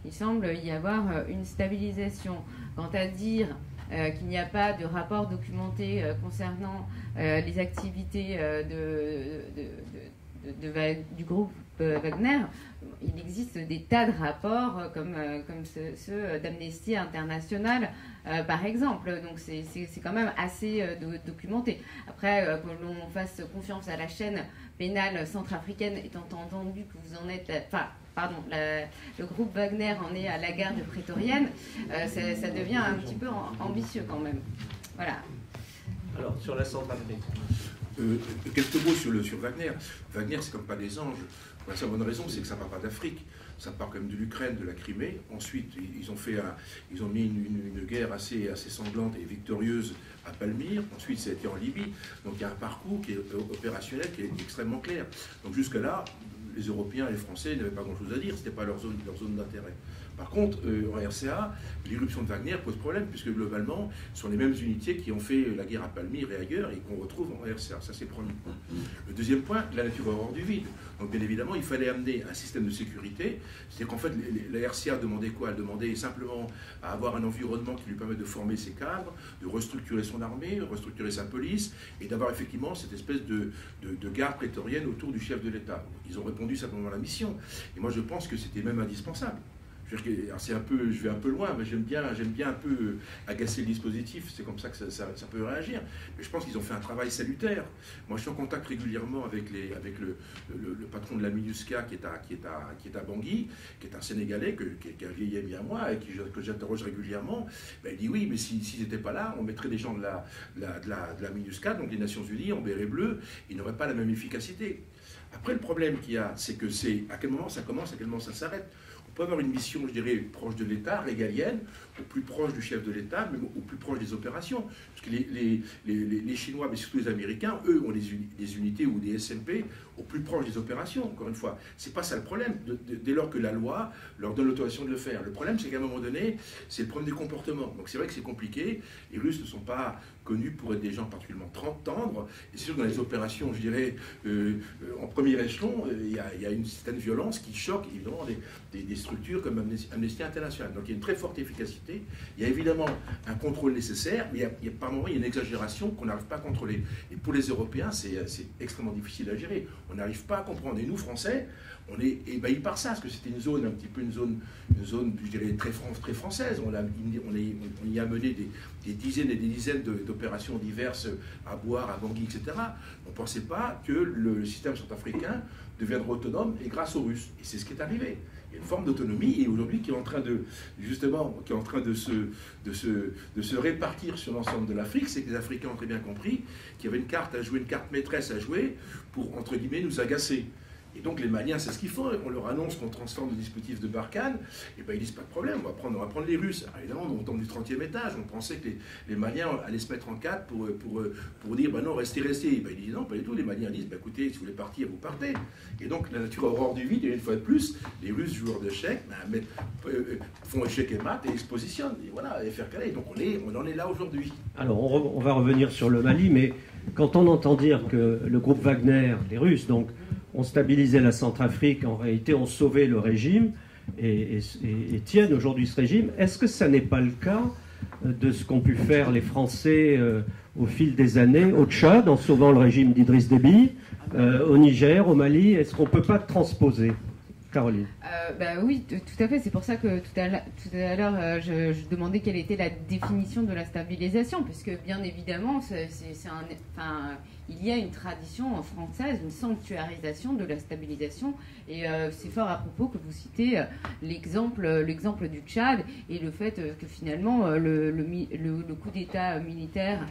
il semble y avoir une stabilisation. Quant à dire qu'il n'y a pas de rapport documenté concernant les activités de, du groupe Wagner, il existe des tas de rapports comme, comme ceux d'Amnesty International euh, par exemple. Donc c'est quand même assez euh, documenté. Après, euh, que l'on fasse confiance à la chaîne pénale centrafricaine, étant entendu que vous en êtes... Enfin, pardon, le groupe Wagner en est à la garde prétorienne, ça, devient un petit peu ambitieux quand même. Voilà. Alors, sur la Centrafrique. quelques mots sur, le, sur Wagner. Wagner, c'est comme pas des anges. La seule bonne raison, c'est que ça ne part pas d'Afrique ça part quand même de l'Ukraine, de la Crimée. Ensuite, ils ont, mis une, guerre assez, sanglante et victorieuse à Palmyre. Ensuite, ça a été en Libye. Donc il y a un parcours qui est opérationnel, qui est extrêmement clair. Donc jusque-là, les Européens et les Français n'avaient pas grand-chose à dire, ce n'était pas leur zone d'intérêt. Par contre, euh, en RCA, l'irruption de Wagner pose problème, puisque globalement, ce sont les mêmes unités qui ont fait la guerre à Palmyre et ailleurs, et qu'on retrouve en RCA. Ça, c'est le premier point. Le deuxième point, la nature hors du vide. Donc, bien évidemment, il fallait amener un système de sécurité. C'est-à-dire qu'en fait, la RCA demandait quoi? Elle demandait simplement à avoir un environnement qui lui permette de former ses cadres, de restructurer son armée, de restructurer sa police, et d'avoir effectivement cette espèce de, de garde prétorienne autour du chef de l'État. Ils ont répondu simplement à la mission. Et moi, je pense que c'était même indispensable c'est un peu, je vais un peu loin, mais j'aime bien, j'aime bien un peu agacer le dispositif. C'est comme ça que ça, peut réagir. Mais je pense qu'ils ont fait un travail salutaire. Moi, je suis en contact régulièrement avec, le, patron de la MINUSCA qui est à, est est Bangui, qui est un Sénégalais qui, a vieilli ami à moi et que j'interroge régulièrement. Ben, il dit oui, mais s'ils si, n'étaient pas là, on mettrait des gens de la, MINUSCA, donc des Nations Unies, en béret bleu, ils n'auraient pas la même efficacité. Après, le problème qu'il y a, c'est que c'est à quel moment ça commence, à quel moment ça s'arrête? On peut avoir une mission, je dirais, proche de l'État, régalienne, au plus proche du chef de l'État, mais au plus proche des opérations. Parce que les, les, Chinois, mais surtout les Américains, eux, ont des, unités ou des SMP au plus proche des opérations, encore une fois. C'est pas ça le problème, dès lors que la loi leur donne l'autorisation de le faire. Le problème, c'est qu'à un moment donné, c'est le problème des comportements. Donc c'est vrai que c'est compliqué. Les Russes ne sont pas connus pour être des gens particulièrement tendres. Et c'est sûr que dans les opérations, je dirais, euh, euh, en premier échelon, euh, il y, a une certaine violence qui choque évidemment des, des structures comme Amnesty International. Donc il y a une très forte efficacité il y a évidemment un contrôle nécessaire, mais il y a, par moments il y a une exagération qu'on n'arrive pas à contrôler. Et pour les Européens, c'est extrêmement difficile à gérer. On n'arrive pas à comprendre. Et nous, Français, on est ébahis par ça, parce que c'était une zone, un petit peu une zone, une je dirais, très, très française. On, a, y a mené des, dizaines et des dizaines d'opérations diverses à boire, à Bangui, etc. On ne pensait pas que le système centrafricain deviendrait autonome et grâce aux Russes. Et c'est ce qui est arrivé il y a une forme d'autonomie et aujourd'hui qui est en train de justement en train de se, de se, de se répartir sur l'ensemble de l'Afrique, c'est que les Africains ont très bien compris qu'il y avait une carte à jouer, une carte maîtresse à jouer pour entre guillemets nous agacer. Et donc les Maliens, c'est ce qu'ils font. On leur annonce qu'on transforme le dispositif de Barkhane. Et ben ils disent pas de problème, on va prendre, on va prendre les Russes. évidemment, on tombe du 30e étage. On pensait que les, Maliens allaient se mettre en quatre pour, pour, pour dire ben non, restez, restez. Ben, ils disent non, pas du tout. Les Maliens disent ben, écoutez, si vous voulez partir, vous partez. Et donc la nature aurore du vide, et une fois de plus, les Russes, joueurs d'échecs, ben, euh, font échec et mat et se positionnent. Et voilà, et faire caler. Donc on, est, on en est là aujourd'hui. Alors on, on va revenir sur le Mali, mais quand on entend dire que le groupe Wagner, les Russes, donc, ont stabilisé la Centrafrique, en réalité ont sauvé le régime, et, tiennent aujourd'hui ce régime. Est-ce que ça n'est pas le cas de ce qu'ont pu faire les Français au fil des années au Tchad en sauvant le régime d'Idriss Déby, au Niger, au Mali? Est-ce qu'on ne peut pas transposer Caroline? Euh, bah Oui, tout à fait. C'est pour ça que tout à l'heure, euh, je, demandais quelle était la définition de la stabilisation, puisque bien évidemment, c'est, un, il y a une tradition française, une sanctuarisation de la stabilisation. Et euh, c'est fort à propos que vous citez euh, l'exemple, l'exemple du Tchad et le fait que finalement, le, le coup d'État militaire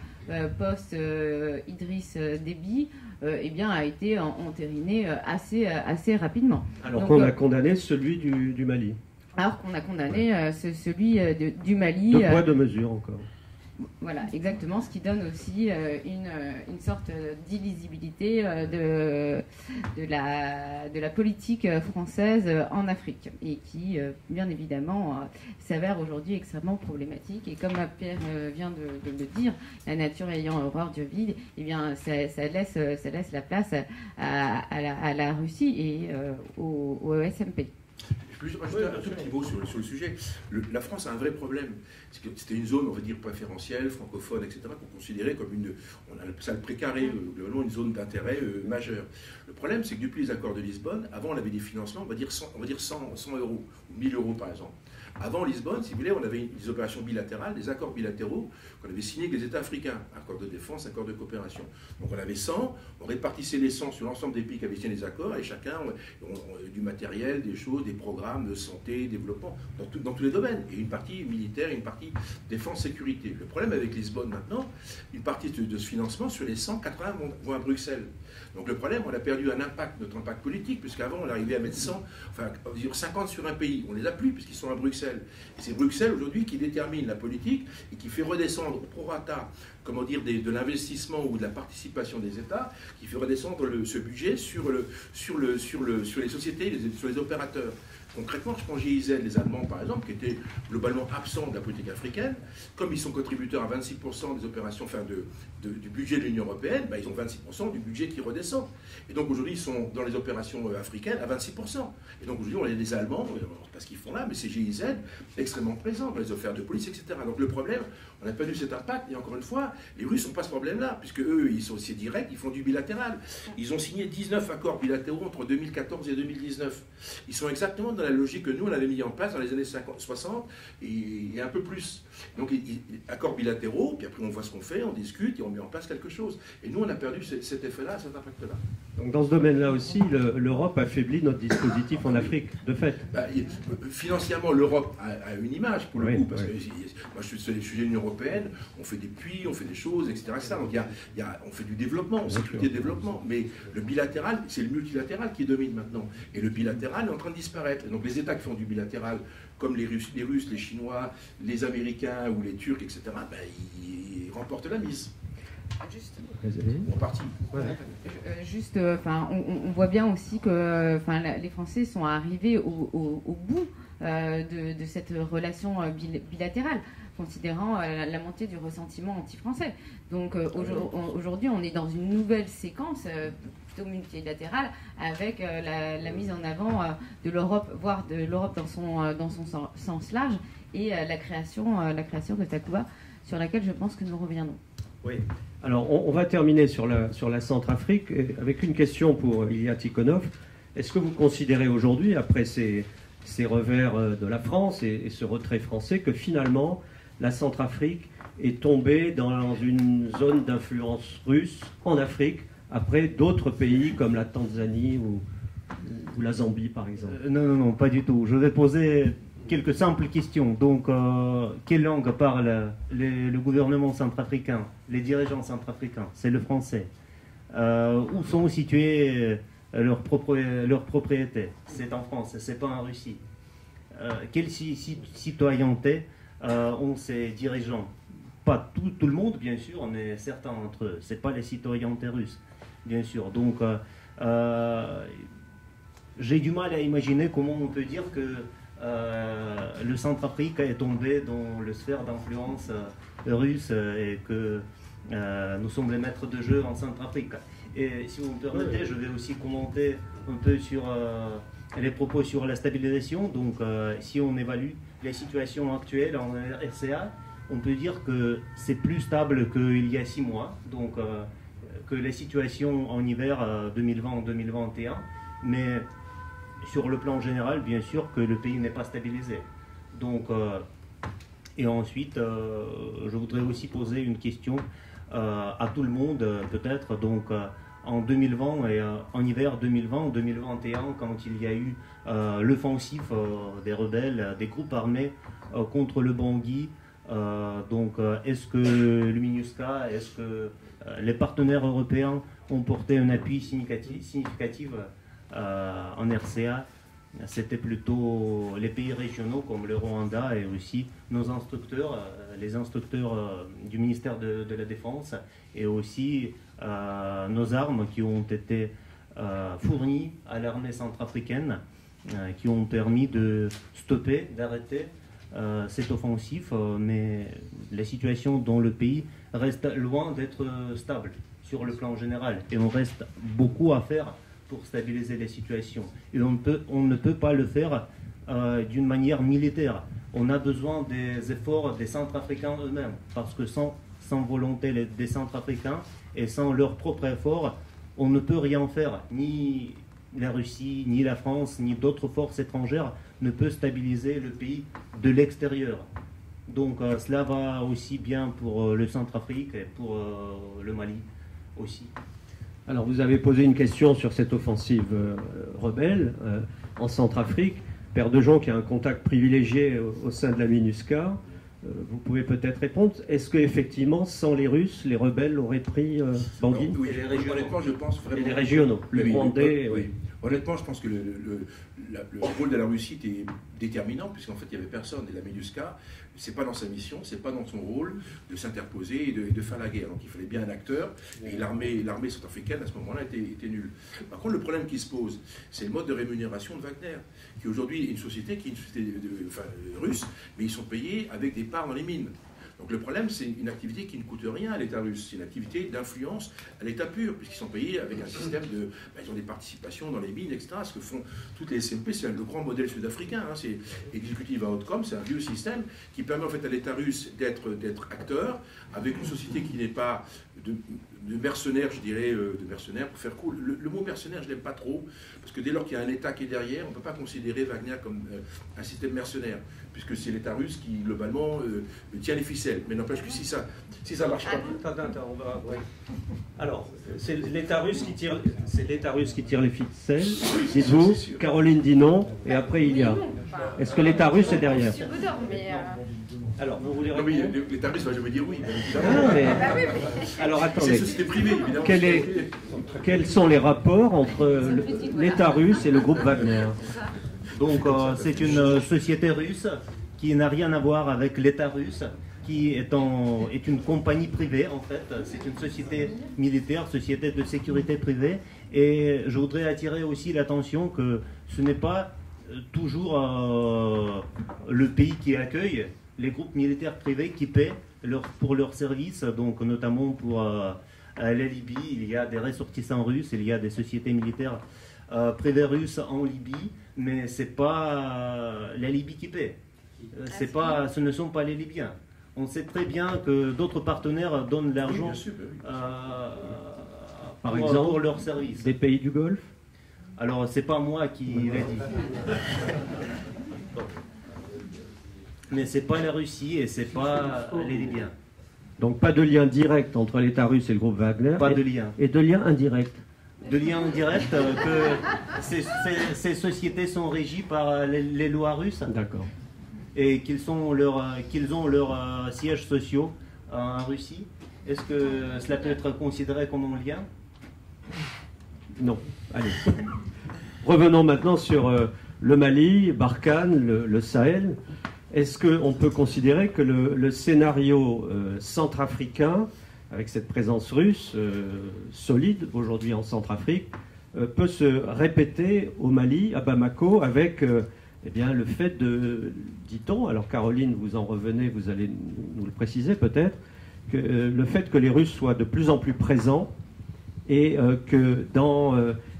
post-Idriss Déby euh, eh bien, a été entériné euh, assez, euh, assez rapidement. Alors qu'on a condamné celui du, Mali. Alors qu'on a condamné celui du Mali. Deux poids, deux mesures encore. Voilà, exactement, ce qui donne aussi euh, une, une, sorte d'illisibilité euh, de, la, politique française en Afrique et qui, euh, bien évidemment, s'avère aujourd'hui extrêmement problématique. Et comme Pierre vient de, le dire, la nature ayant horreur du vide, eh bien, ça, laisse, ça laisse la place à, la, Russie et au, au SMP. Je peux rajouter un tout petit mot sur, le sujet. la France a un vrai problème. C'était une zone, on va dire, préférentielle, francophone, etc., qu'on considérait comme une, on a ça le précaré, globalement une zone d'intérêt euh, majeure. Le problème, c'est que depuis les accords de Lisbonne, avant on avait des financements, on va dire 100, on va dire 100, 100 euros, ou 1000 euros par exemple. Avant Lisbonne, si vous voulez, on avait des opérations bilatérales, des accords bilatéraux qu'on avait signés avec les États africains, accords de défense, accords de coopération. Donc on avait 100, on répartissait les 100 sur l'ensemble des pays qui avaient signé les accords, et chacun, du matériel, des choses, des programmes de santé, développement, dans, tous les domaines. Et une partie militaire, une partie défense-sécurité. Le problème avec Lisbonne maintenant, une partie de, ce financement, sur les 180 vont, à Bruxelles. Donc le problème, on a perdu un impact, notre impact politique, puisqu'avant on arrivait à mettre 100, enfin 50 sur un pays. On ne les a plus, puisqu'ils sont à Bruxelles. Et c'est Bruxelles aujourd'hui qui détermine la politique et qui fait redescendre au prorata comment dire, de l'investissement ou de la participation des États, qui fait redescendre ce budget sur, le, sur, le, sur, le, sur les sociétés, sur les opérateurs. Concrètement, je prends GIZ, les Allemands par exemple, qui étaient globalement absents de la politique africaine, comme ils sont contributeurs à 26% des opérations, enfin du budget de l'Union européenne, bah, ils ont 26% du budget qui redescend. Et donc aujourd'hui, ils sont dans les opérations euh, africaines à 26%. Et donc aujourd'hui, on a des Allemands, euh, pas ce qu'ils font là, mais c'est GIZ extrêmement présent dans les affaires de police, etc. Donc le problème, on n'a pas eu cet impact, et encore une fois, les Russes n'ont pas ce problème-là, puisque eux, ils sont aussi directs, ils font du bilatéral. Ils ont signé 19 accords bilatéraux entre 2014 et 2019. Ils sont exactement dans la logique que nous, on avait mis en place dans les années 50, 60 et, un peu plus. Donc, accords bilatéraux, puis après on voit ce qu'on fait, on discute et on met en place quelque chose. Et nous, on a perdu cet effet-là, cet impact-là. Donc, dans ce domaine-là aussi, l'Europe affaiblit notre dispositif en Afrique, de fait. Bah, financièrement, l'Europe a, une image, pour le coup, parce que moi, je suis sur les sujets de l'Union européenne, on fait des puits, on fait des choses, etc. Donc, il y a, on fait du développement, on s'occupe des développements. Mais le bilatéral, c'est le multilatéral qui domine maintenant. Et le bilatéral est en train de disparaître. donc, les États qui font du bilatéral, comme les Russes, les, Russes, les Chinois, les Américains ou les Turcs, etc., ben, ils remportent la mise. Juste, euh, juste euh, enfin, on, voit bien aussi que enfin, les Français sont arrivés au, bout euh, de, cette relation bilatérale considérant la montée du ressentiment anti-français. Donc ah aujourd'hui, on est dans une nouvelle séquence plutôt multilatérale avec la, mise en avant de l'Europe, voire de l'Europe dans son, dans son sens large, et la, création, la création de Takuba, sur laquelle je pense que nous reviendrons. Oui. Alors, on, va terminer sur la, sur la Centrafrique avec une question pour Ilya Tikhonov. Est-ce que vous considérez aujourd'hui, après ces, ces, revers euh, de la France et, ce retrait français, que finalement la Centrafrique est tombée dans une zone d'influence russe en Afrique, après d'autres pays comme la Tanzanie ou, la Zambie, par exemple euh, Non, non, non, pas du tout. Je vais poser quelques simples questions. Donc, euh, quelle langue parle le gouvernement centrafricain, les dirigeants centrafricains? C'est le français. Euh, où sont situées euh, leurs, propriétés? C'est en France, c'est pas en Russie. quelle citoyenneté ont ces dirigeants? Pas tout, tout, le monde, bien sûr, mais certains d'entre eux. C'est pas les citoyennetés russes, bien sûr. Donc, j'ai du mal à imaginer comment on peut dire que euh, le Centrafrique est tombé dans le sphère d'influence euh, russe euh, et que nous sommes les maîtres de jeu en Centrafrique. Et si vous me permettez, je vais aussi commenter un peu sur les propos sur la stabilisation. Donc, si on évalue les situations actuelles en RCA, on peut dire que c'est plus stable qu'il y a six mois. Donc, que les situations en hiver 2020-2021. Mais sur le plan général, bien sûr que le pays n'est pas stabilisé. Donc, et ensuite, euh, je voudrais aussi poser une question euh, à tout le monde, peut-être. Donc, euh, en 2020 et en hiver 2020-2021, quand il y a eu l'offensif des rebelles, des groupes armés contre le Bangui, donc, est-ce que le MINUSCA, est-ce que les partenaires européens ont porté un appui significatif, significatif en RCA c'était plutôt les pays régionaux comme le Rwanda et aussi nos instructeurs, euh, les instructeurs euh, du ministère de, la Défense et aussi euh, nos armes qui ont été fournies à l'armée centrafricaine, qui ont permis de stopper, d'arrêter cette offensive, mais la situation dans le pays reste loin d'être stable sur le plan général et on reste beaucoup à faire pour stabiliser les situations. Et on, peut, on ne peut pas le faire euh, d'une manière militaire. On a besoin des efforts des Centrafricains eux-mêmes, parce que sans, sans volonté des Centrafricains et sans leur propre effort, on ne peut rien faire. Ni la Russie, ni la France, ni d'autres forces étrangères ne peuvent stabiliser le pays de l'extérieur. Donc euh, cela va aussi bien pour euh, le Centrafrique et pour le Mali aussi. Alors vous avez posé une question sur cette offensive euh, rebelle euh, en Centrafrique. Père de Jean qui a un contact privilégié au, sein de la MINUSCA, euh, vous pouvez peut-être répondre. Est-ce qu'effectivement, sans les Russes, les rebelles auraient pris Bangui Oui, les régionaux. je pense vraiment. les régionaux, le Rwandais. Oui. Honnêtement, je pense que le, rôle de la Russie était déterminant, puisqu'en fait, il n'y avait personne. Et la MINUSCA, c'est pas dans sa mission, c'est pas dans son rôle de s'interposer et de, faire la guerre. Donc il fallait bien un acteur, et l'armée, l'armée centrafricaine, à ce moment-là, était, était nulle. Par contre, le problème qui se pose, c'est le mode de rémunération de Wagner, qui aujourd'hui est une société qui est une société russe, mais ils sont payés avec des parts dans les mines. Donc le problème, c'est une activité qui ne coûte rien à l'État russe. C'est une activité d'influence à l'État pur, puisqu'ils sont payés avec un système de. Ben, ils ont des participations dans les mines, etc. Ce que font toutes les SMP, c'est le grand modèle sud-africain. Hein. C'est Executive Outcome, c'est un vieux système qui permet en fait à l'État russe d'être acteur avec une société qui n'est pas de, mercenaires, je dirais, euh, de mercenaires pour faire cool. Le, mot mercenaire, je n'aime pas trop, parce que dès lors qu'il y a un État qui est derrière, on ne peut pas considérer Wagner comme euh, un système mercenaire puisque c'est l'État russe qui, globalement, euh, tient les ficelles. Mais n'empêche que si ça si ça marche pas... Attends, attends, on va... Alors, c'est l'État russe, qui tire, russe qui tire les ficelles, dites-vous. Caroline dit non, et après il y a... Est-ce que l'État russe est derrière euh, alors, vous voulez répondre Non, mais l'État russe va jamais dire oui. Ah, mais... Bah Alors, attendez. C'est privée, évidemment. est... Quels sont les rapports entre l'État russe et le groupe Wagner? Donc euh, c'est une euh, société russe qui n'a rien à voir avec l'État russe, qui est, est une compagnie privée en fait. C'est une société militaire, société de sécurité privée. Et je voudrais attirer aussi l'attention que ce n'est pas euh, toujours le pays qui accueille les groupes militaires privés qui paient pour leurs services, donc notamment pour la Libye, il y a des ressortissants russes, il y a des sociétés militaires privées russes en Libye mais c'est pas la Libye qui paie. Euh, ah, c'est pas, ce ne sont pas les Libyens. On sait très bien que d'autres partenaires donnent l'argent euh, Par pour, exemple, pour leurs services. Des pays du Golfe Alors, c'est pas moi qui l'ai dit. Mais c'est pas la Russie et c'est pas les Libyens. Donc pas de lien direct entre l'État russe et le groupe Wagner. Pas de lien. Et de lien indirect de lien direct euh, que ces, sociétés sont régies par euh, les, lois russes. D'accord. Et qu'ils euh, qu'ils ont leurs sièges sociaux en Russie. Est-ce que cela peut être considéré comme un lien? Non. Allez. Revenons maintenant sur le Mali, Barkhane, le, Sahel. Est-ce qu'on peut considérer que le, scénario centrafricain avec cette présence russe euh, solide aujourd'hui en Centrafrique, euh, peut se répéter au Mali, à Bamako, avec euh, eh le fait de, dit-on, alors Caroline, vous en revenez, vous allez nous le préciser peut-être, que le fait que les Russes soient de plus en plus présents et que dans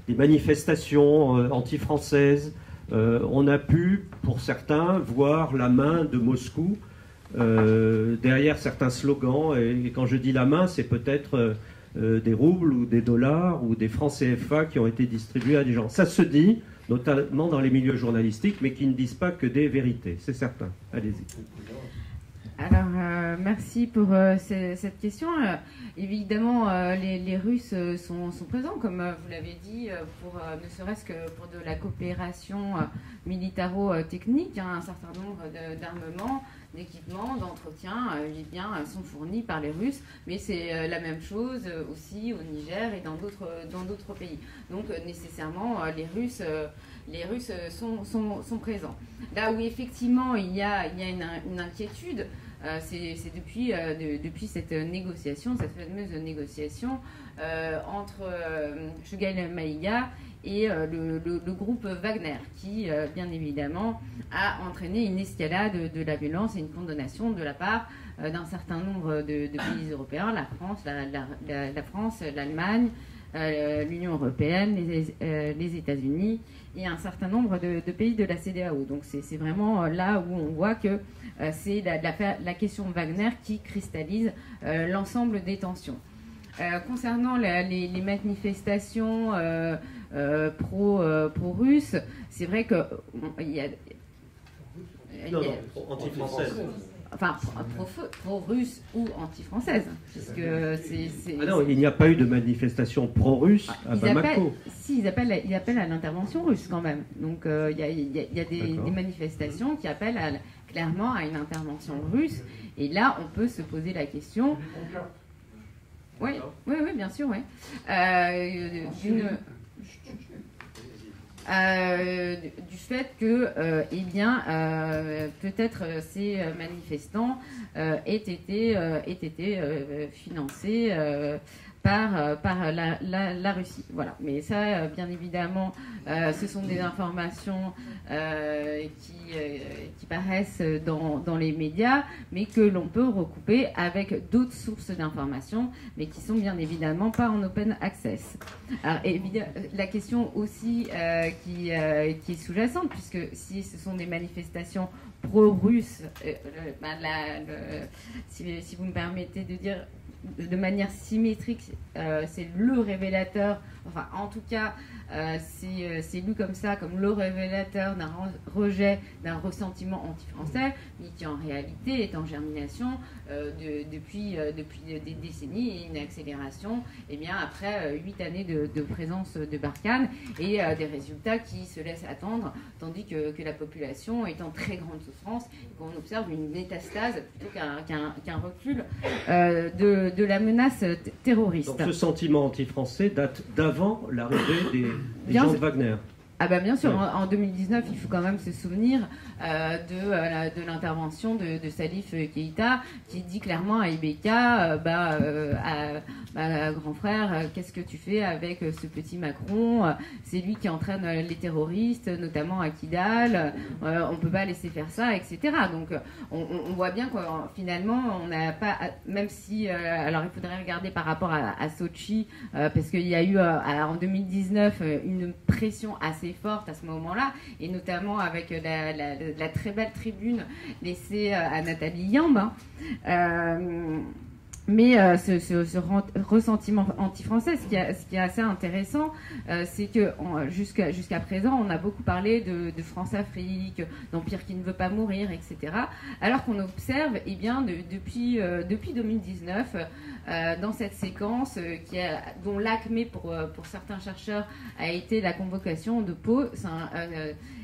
des manifestations anti-françaises. on a pu, pour certains, voir la main de Moscou derrière certains slogans. Et, quand je dis la main, c'est peut-être des roubles ou des dollars ou des francs CFA qui ont été distribués à des gens. Ça se dit, notamment dans les milieux journalistiques, mais qui ne disent pas que des vérités, c'est certain. Allez-y. Alors, euh, merci pour euh, cette question. Euh, évidemment, les, Russes sont, présents, comme vous l'avez dit, ne serait-ce que pour de la coopération militaro-technique, hein, un certain nombre d'armements, d'équipements, d'entretien, eh bien, sont fournis par les Russes, mais c'est la même chose aussi au Niger et dans d'autres pays. Donc, nécessairement, les Russes les Russes sont, sont, présents. Là où effectivement il y a, il y a une inquiétude, euh, c'est depuis, euh, depuis cette négociation, cette fameuse négociation euh, entre Shugail Maïga et le, groupe Wagner, qui, bien évidemment, a entraîné une escalade de la violence et une condamnation de la part d'un certain nombre de, pays européens, la France, la, France, l'Allemagne, l'Union européenne, les, États-Unis et un certain nombre de, pays de la CDAO. Donc c'est vraiment là où on voit que euh, c'est la, question Wagner qui cristallise euh, l'ensemble des tensions. concernant les, manifestations pro-russes, c'est vrai que il y a, anti-françaises enfin pro-russe ou anti-française, puisque c'est. Ah non, il n'y a pas eu de manifestation pro-russe ah, à Bamako. si, ils appellent, ils appellent à l'intervention russe quand même. Donc il y, a, des, manifestations qui appellent à, clairement à une intervention russe. Et là, on peut se poser la question. Oui, oui, oui, bien sûr, oui. Euh, euh, du fait que, euh, eh bien, peut-être ces manifestants aient été financés par, euh, la, Russie. Voilà. Mais ça, euh, bien évidemment, euh, ce sont des informations qui, qui paraissent dans, les médias, mais que l'on peut recouper avec d'autres sources d'informations, mais qui sont bien évidemment pas en open access. Alors, la question aussi qui, est sous-jacente, puisque si ce sont des manifestations pro-russes, ben, si vous me permettez de dire de manière symétrique, euh, c'est le révélateur, enfin en tout cas euh, euh, c'est lu comme ça, comme le révélateur d'un rejet, d'un ressentiment anti-français, mais qui en réalité est en germination euh, depuis, des décennies et une accélération eh bien, après huit années de, présence de Barkhane et des résultats qui se laissent attendre, tandis que, la population est en très grande souffrance et qu'on observe une métastase plutôt qu'un recul de, la menace terroriste. Donc ce sentiment anti-français date d'avant l'arrivée des, des gens de Wagner. Ah bah bien sûr, en, 2019, il faut quand même se souvenir euh, de, euh, de l'intervention de, Salif Keïta qui dit clairement à Ibeka, euh, bah, bah, grand frère, qu'est-ce que tu fais avec ce petit Macron C'est lui qui entraîne les terroristes, notamment à Kidal. on peut pas laisser faire ça, etc. Donc on, voit bien que finalement, on n'a pas, même si, alors il faudrait regarder par rapport à, à Sochi, parce qu'il y a eu en 2019 une pression assez forte à ce moment-là, et notamment avec la, très belle tribune laissée euh, à Nathalie Yamb. Hein. Euh, mais euh, ce, ressentiment anti-français, ce, qui est assez intéressant, c'est que jusqu'à présent, on a beaucoup parlé de, France-Afrique, d'empire qui ne veut pas mourir, etc. Alors qu'on observe, eh bien, depuis, depuis 2019, dans cette séquence dont l'acmé pour, pour certains chercheurs a été la convocation de Pau,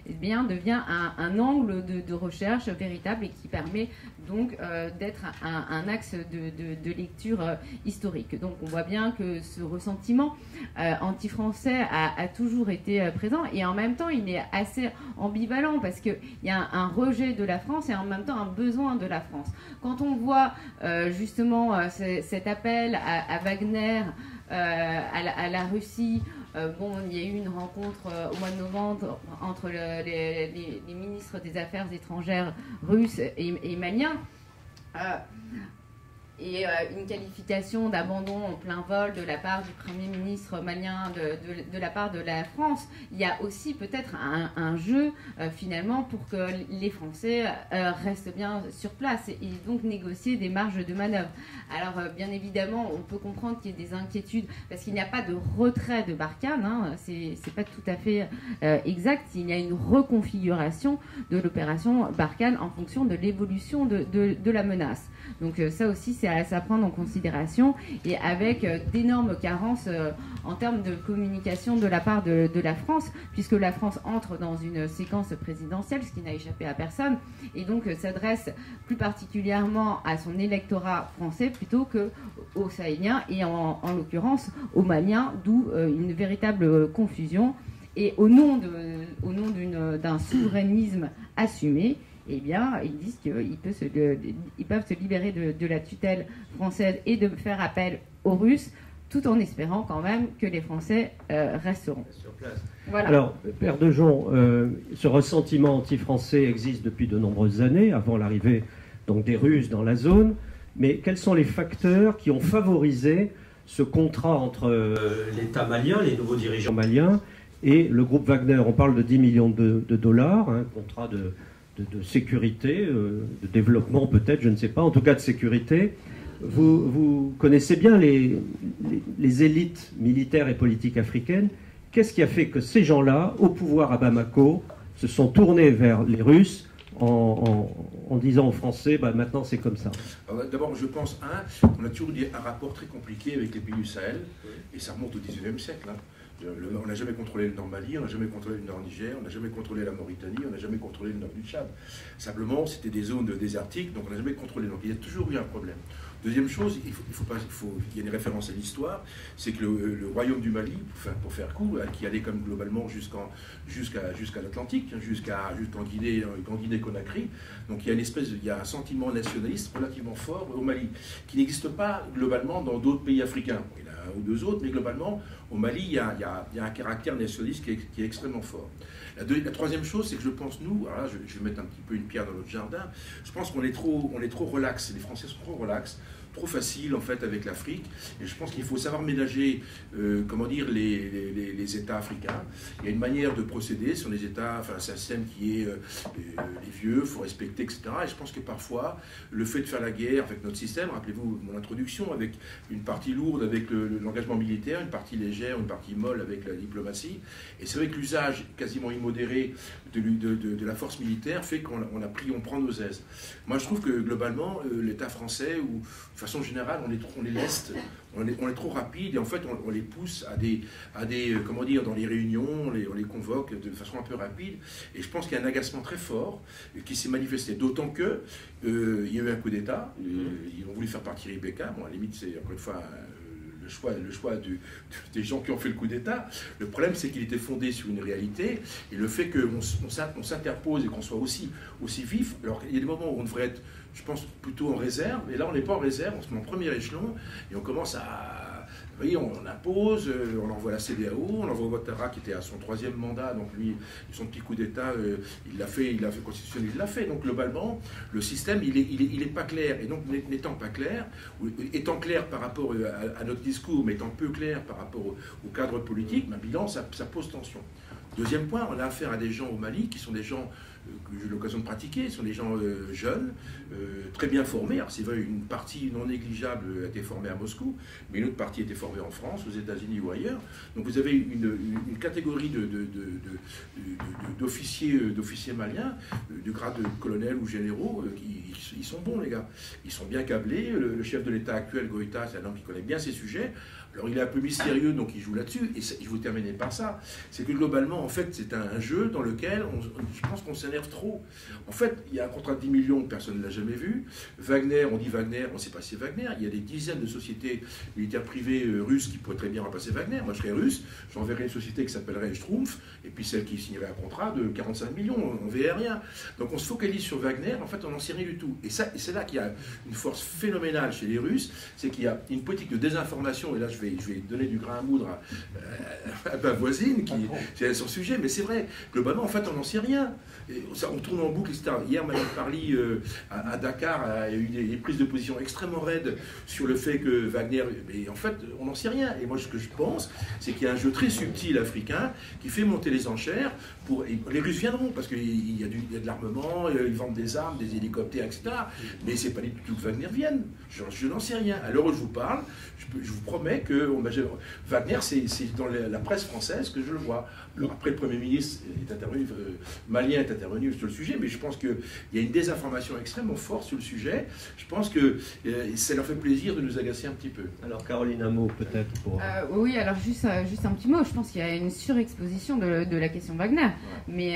eh bien, devient un, angle de, recherche véritable et qui permet donc euh, d'être un, axe de, lecture euh, historique. Donc on voit bien que ce ressentiment euh, anti-français a, toujours été présent et en même temps il est assez ambivalent parce qu'il y a un, rejet de la France et en même temps un besoin de la France. Quand on voit justement cet appel à, Wagner, à la Russie, euh, bon, il y a eu une rencontre euh, au mois de novembre entre les, ministres des Affaires étrangères russes et, et maliens. Euh, et euh, une qualification d'abandon en plein vol de la part du Premier ministre malien, de, la part de la France, il y a aussi peut-être un, jeu euh, finalement pour que les Français euh, restent bien sur place et, donc négocier des marges de manœuvre. Alors bien évidemment, on peut comprendre qu'il y ait des inquiétudes parce qu'il n'y a pas de retrait de Barkhane, hein, c'est pas tout à fait exact, il y a une reconfiguration de l'opération Barkhane en fonction de l'évolution de la menace. Donc ça aussi, c'est à, prendre en considération et avec euh, d'énormes carences euh, en termes de communication de la part de, la France, puisque la France entre dans une séquence présidentielle, ce qui n'a échappé à personne, et donc euh, s'adresse plus particulièrement à son électorat français plutôt que aux Sahéliens et en, l'occurrence aux Maliens, d'où une véritable confusion. Et au nom d'un souverainisme assumé, eh bien, ils disent qu'ils peuvent se, ils peuvent se libérer de, la tutelle française et de faire appel aux Russes, tout en espérant quand même que les Français euh, resteront. Sur place. Alors, Père de Jon, euh, ce ressentiment anti-français existe depuis de nombreuses années, avant l'arrivée donc des Russes dans la zone. Mais quels sont les facteurs qui ont favorisé ce contrat entre euh, l'État malien, les nouveaux dirigeants maliens, et le groupe Wagner? On parle de 10 millions de, dollars, un contrat de, de, sécurité, euh, de développement peut-être, je ne sais pas, en tout cas de sécurité. Vous, vous connaissez bien les, les, élites militaires et politiques africaines. Qu'est-ce qui a fait que ces gens-là, au pouvoir à Bamako, se sont tournés vers les Russes en, en, disant aux Français, bah, maintenant c'est comme ça? D'abord, je pense, un, on a toujours eu un rapport très compliqué avec les pays du Sahel, et ça remonte au 19e siècle. Hein on n'a jamais contrôlé le nord Mali, on n'a jamais contrôlé le nord Niger, on n'a jamais contrôlé la Mauritanie, on n'a jamais contrôlé le nord du Tchad. Simplement, c'était des zones désertiques, donc on n'a jamais contrôlé. Donc il y a toujours eu un problème. Deuxième chose, il, faut, pas, il, y a une référence à l'histoire, c'est que le, royaume du Mali, pour faire, court, qui allait comme globalement jusqu'à, l'Atlantique, hein, jusqu'à, jusqu'en Guinée, en Guinée-Conakry, donc il y a une espèce, il y a un sentiment nationaliste relativement fort au Mali, qui n'existe pas globalement dans d'autres pays africains. Un ou deux autres, mais globalement, au Mali, il y a, un caractère nationaliste qui est, extrêmement fort. La, troisième chose, c'est que je pense, nous, alors je, je, vais mettre un petit peu une pierre dans notre jardin, je pense qu'on est trop, est trop relax, les Français sont trop relax trop facile en fait avec l'Afrique. Et je pense qu'il faut savoir ménager, euh, comment dire, les, les, États africains. Il y a une manière de procéder sur les États, enfin c'est un système qui est euh, euh, les vieux, faut respecter, etc. Et je pense que parfois le fait de faire la guerre avec notre système, rappelez-vous mon introduction, avec une partie lourde avec l'engagement militaire, une partie légère, une partie molle avec la diplomatie. Et c'est vrai que l'usage quasiment immodéré de, de, la force militaire fait qu'on a pris, on prend nos aises. Moi je trouve que globalement l'État français ou de façon générale, on les, on les laisse, on est, on est, trop rapide et en fait, on, les pousse à des, à des, euh, comment dire, dans les réunions, on les, on les convoque de façon un peu rapide. Et je pense qu'il y a un agacement très fort qui s'est manifesté, d'autant que euh, il y a eu un coup d'État. Euh, ils ont voulu faire partir Ibeka. Bon, à la limite, c'est encore une fois le choix, le choix du, des gens qui ont fait le coup d'État. Le problème, c'est qu'il était fondé sur une réalité, et le fait qu'on on, s'interpose et qu'on soit aussi, aussi vif, alors il y a des moments où on devrait être je pense, plutôt en réserve. Et là, on n'est pas en réserve, on se met en premier échelon et on commence à. Vous voyez, on, impose, euh, on envoie la CDAO, on envoie Ouattara qui était à son troisième mandat, donc lui, son petit coup d'État, euh, il l'a fait, il l'a fait constitutionnel, il l'a fait. Donc globalement, le système, il n'est il est, pas clair. Et donc, n'étant pas clair, étant clair par rapport euh, à, notre discours, mais étant peu clair par rapport au, cadre politique, ma bilan, ça, ça pose tension. Deuxième point, on a affaire à des gens au Mali qui sont des gens que j'ai eu l'occasion de pratiquer, sont des gens euh, jeunes, euh, très bien formés. Alors, c'est vrai, une partie non négligeable a été formée à Moscou, mais une autre partie a été formée en France, aux États-Unis ou ailleurs. Donc, vous avez une, catégorie d'officiers de, d'officiers maliens, euh, du grade de colonel ou généraux, qui ils sont bons, les gars. Ils sont bien câblés. Le, chef de l'État actuel, Goïta, c'est un homme qui connaît bien ces sujets. Alors il est un peu mystérieux, donc il joue là-dessus. Et je vous terminer par ça. C'est que globalement, en fait, c'est un, jeu dans lequel je pense qu'on s'énerve trop. En fait, il y a un contrat de 10 millions, personne ne l'a jamais vu. Wagner, on dit Wagner, on ne sait pas si c'est Wagner. Il y a des dizaines de sociétés militaires privées euh, russes qui pourraient très bien remplacer Wagner. Moi, je serais russe, j'enverrais une société qui s'appellerait Schtroumpf, et puis celle qui signerait un contrat de 45 millions. On ne verrait rien. Donc on se focalise sur Wagner, en fait, on n'en sait rien du tout. Et, c'est là qu'il y a une force phénoménale chez les Russes, c'est qu'il y a une politique de désinformation, et là je vais vais, je vais donner du grain à moudre à, ma voisine, qui c'est son sujet, mais c'est vrai, globalement, en fait, on n'en sait rien. On tourne en boucle, etc. Hier, Mme Parly, euh, à, Dakar, a eu des, prises de position extrêmement raides sur le fait que Wagner. Mais en fait, on n'en sait rien. Et moi, ce que je pense, c'est qu'il y a un jeu très subtil africain qui fait monter les enchères. Pour, les Russes viendront, parce qu'il y, a de l'armement, ils vendent des armes, des hélicoptères, etc. Mais c'est pas du tout que Wagner vienne. Je, n'en sais rien. À l'heure où je vous parle, je, vous promets que Wagner, c'est dans la, presse française que je le vois. Après, le Premier ministre est intervenu, euh, Malien est intervenu sur le sujet, mais je pense qu'il y a une désinformation extrêmement forte sur le sujet. Je pense que euh, ça leur fait plaisir de nous agacer un petit peu. Alors Caroline, un mot peut-être pour... Euh, oui, alors juste, juste un petit mot. Je pense qu'il y a une surexposition de, la question Wagner, mais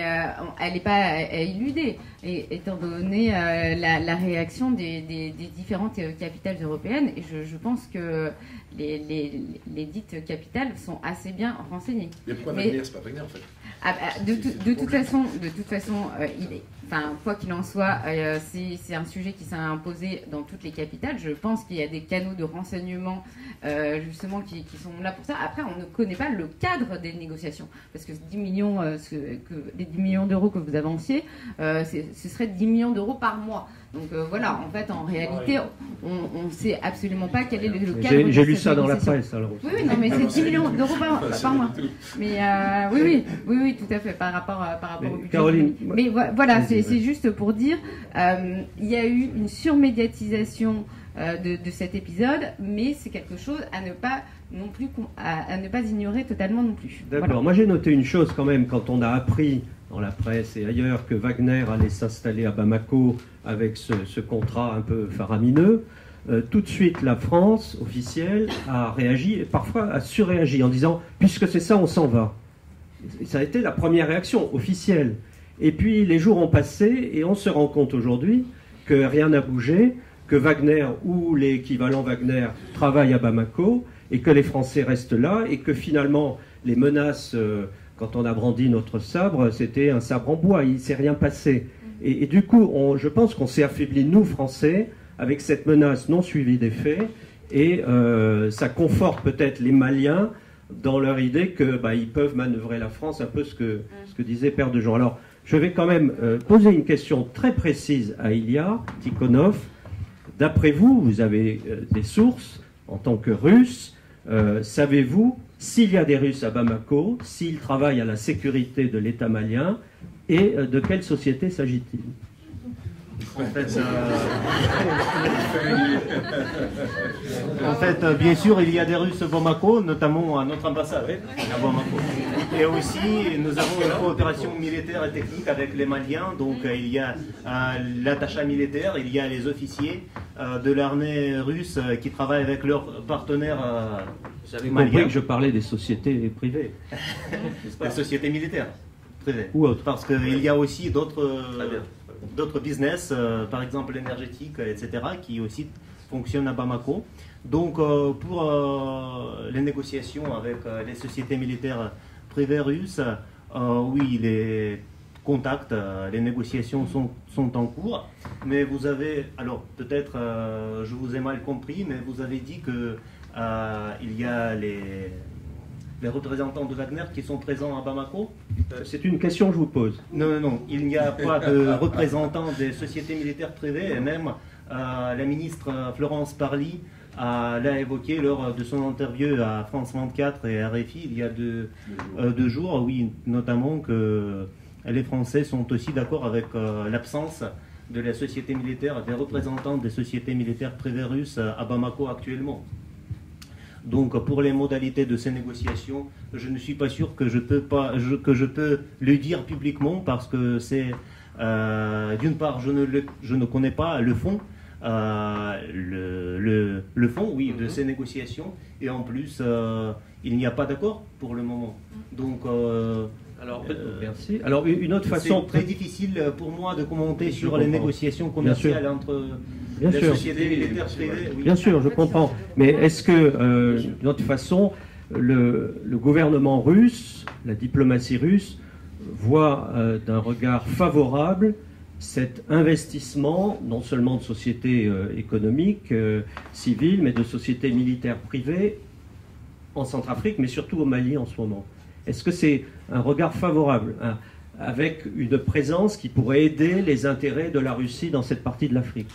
elle n'est pas éludée, et, étant donné la, réaction des, différentes capitales européennes. Et je, je pense que les, les, dites capitales sont assez bien renseignées. Mais pourquoi Wagner, c'est pas Wagner en fait? Ah, bah, de, de, toute façon, de toute façon, euh, il est, enfin, quoi qu'il en soit, euh, c'est un sujet qui s'est imposé dans toutes les capitales. Je pense qu'il y a des canaux de renseignement euh, justement qui, qui, sont là pour ça. Après, on ne connaît pas le cadre des négociations parce que 10 millions, ce, que, les 10 millions d'euros que vous avanciez, ce serait 10 millions d'euros par mois. Donc euh, voilà, en fait, en réalité, on ne sait absolument pas quel est le, cadre. J'ai lu ça dans la presse. Alors. Oui, oui, non, mais c'est 10 millions d'euros par, mois. Mais euh, oui, oui, oui, oui, tout à fait, par rapport, euh, par rapport au budget. Caroline. Mais voilà, c'est juste pour dire, il y a eu une surmédiatisation de, de, cet épisode, mais c'est quelque chose à ne pas non plus à, ne pas ignorer totalement non plus. D'accord. Moi, j'ai noté une chose quand même quand on a appris dans la presse et ailleurs que Wagner allait s'installer à Bamako avec ce, contrat un peu faramineux, euh, tout de suite la France officielle a réagi et parfois a surréagi en disant puisque c'est ça, on s'en va. Ça a été la première réaction officielle. Et puis les jours ont passé et on se rend compte aujourd'hui que rien n'a bougé, que Wagner ou l'équivalent Wagner travaillent à Bamako et que les Français restent là et que finalement les menaces euh, quand on a brandi notre sabre, c'était un sabre en bois, il ne s'est rien passé. Et, du coup, je pense qu'on s'est affaibli, nous, Français, avec cette menace non suivie des faits, et euh, ça conforte peut-être les Maliens dans leur idée qu'ils bah, peuvent manœuvrer la France, un peu ce que, ce que disait Père de Jean. Alors, je vais quand même euh, poser une question très précise à Ilya Tikhonov. D'après vous, vous avez euh, des sources en tant que Russe, savez-vous s'il y a des Russes à Bamako, s'ils travaillent à la sécurité de l'État malien, et euh, de quelle société s'agit-il? En fait, en fait, euh, bien sûr, il y a des Russes Bamako, notamment à notre ambassade à Bamako. Et aussi, nous avons une coopération militaire et technique avec les Maliens. Donc, euh, il y a l'attachat militaire, il y a les officiers de l'armée russe qui travaillent avec leurs partenaires Vous avez compris que je parlais des sociétés privées. des sociétés militaires Ou autres. Parce qu'il y a aussi d'autres d'autres business, euh, par exemple l'énergétique, etc., qui aussi fonctionnent à Bamako. Donc, euh, pour euh, les négociations avec les sociétés militaires privées russes, oui, les contacts, les négociations sont, sont, en cours. Mais vous avez, alors peut-être je vous ai mal compris, mais vous avez dit que il y a les les représentants de Wagner qui sont présents à Bamako euh, C'est une question que je vous pose. Non, non, non. Il n'y a pas de représentants des sociétés militaires privées et même euh, la ministre Florence Parly l'a évoqué lors de son interview à France 24 et à RFI il y a deux, euh, deux jours, oui, notamment que les Français sont aussi d'accord avec l'absence de la société militaire, des représentants des sociétés militaires privées russes à Bamako actuellement. Donc pour les modalités de ces négociations, je ne suis pas sûr que je peux, pas, que je peux le dire publiquement parce que c'est, euh, d'une part, je ne, je ne connais pas le fond, euh, le, le, fond, oui, de mhm. ces négociations, et en plus, euh, il n'y a pas d'accord pour le moment. Donc alors, merci. Alors, une autre façon. C'est très difficile pour moi de commenter sur les négociations commerciales entre Bien sûr. Bien sûr, je comprends. Mais est-ce que, euh, d'une autre façon, le, gouvernement russe, la diplomatie russe, voit euh, d'un regard favorable cet investissement, non seulement de sociétés euh, économiques, civiles, mais de sociétés militaires privées en Centrafrique, mais surtout au Mali en ce moment? Est-ce que c'est un regard favorable hein, avec une présence qui pourrait aider les intérêts de la Russie dans cette partie de l'Afrique?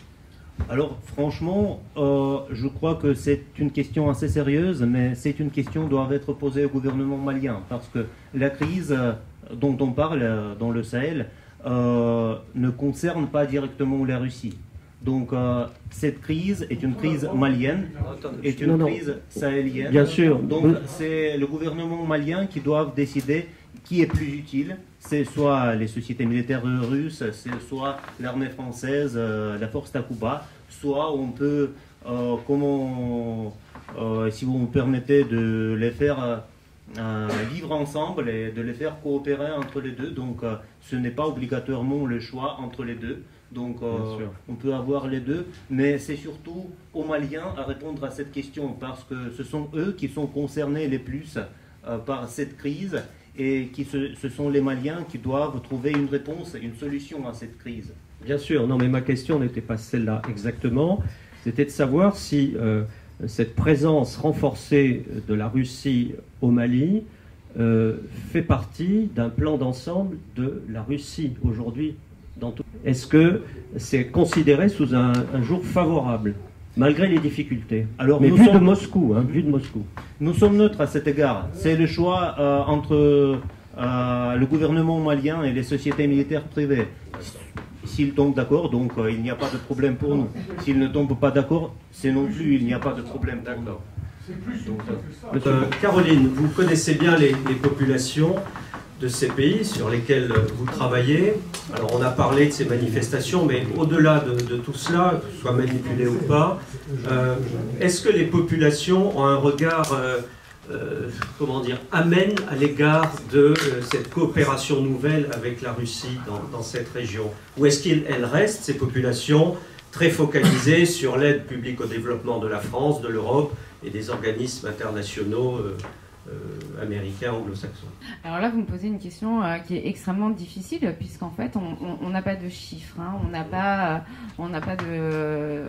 Alors franchement, euh, je crois que c'est une question assez sérieuse, mais c'est une question qui doit être posée au gouvernement malien, parce que la crise euh, dont on parle euh, dans le Sahel ne concerne pas directement la Russie. Donc cette crise est une crise malienne, est une crise sahélienne. Bien sûr. Donc c'est le gouvernement malien qui doit décider qui est plus utile. C'est soit les sociétés militaires russes, c'est soit l'armée française, euh, la force Takuba, soit on peut, euh, comment, euh, si vous me permettez, de les faire vivre ensemble et de les faire coopérer entre les deux. Donc ce n'est pas obligatoirement le choix entre les deux. Donc on peut avoir les deux, mais c'est surtout aux Maliens à répondre à cette question parce que ce sont eux qui sont concernés les plus par cette crise et qui ce sont les Maliens qui doivent trouver une réponse, une solution à cette crise. Bien sûr, non, mais ma question n'était pas celle-là exactement. C'était de savoir si euh, cette présence renforcée de la Russie au Mali euh, fait partie d'un plan d'ensemble de la Russie aujourd'hui. Est-ce que c'est considéré sous un jour favorable? Malgré les difficultés. Alors, Mais vu de Moscou, hein, vu de Moscou. Nous sommes neutres à cet égard. C'est le choix euh, entre euh, le gouvernement malien et les sociétés militaires privées. S'ils tombent d'accord, donc euh, il n'y a pas de problème pour nous. S'ils ne tombent pas d'accord, c'est non plus, il n'y a pas de problème d'accord. Caroline, vous connaissez bien les populations de ces pays sur lesquels vous travaillez. Alors on a parlé de ces manifestations, mais au-delà de, tout cela, soit manipulé ou pas, euh, est-ce que les populations ont un regard, euh, euh, comment dire, amène à l'égard de cette coopération nouvelle avec la Russie dans, dans cette région? Ou est-ce qu'elles restent, ces populations, très focalisées sur l'aide publique au développement de la France, de l'Europe et des organismes internationaux euh, américain, anglo-saxon Alors là, vous me posez une question euh, qui est extrêmement difficile, puisqu'en fait, on n'a pas de chiffres, hein. on n'a pas, on n'a pas de,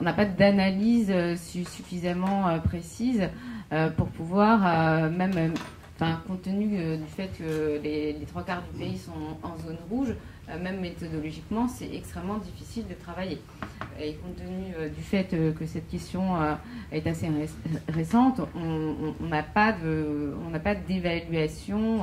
on n'a pas d'analyse suffisamment précise euh, pour pouvoir même Enfin, compte tenu du fait que les, les, trois quarts du pays sont en zone rouge, euh, même méthodologiquement, c'est extrêmement difficile de travailler. Et compte tenu euh, du fait euh, que cette question est assez récente, on n'a pas de, on n'a pas d'évaluation.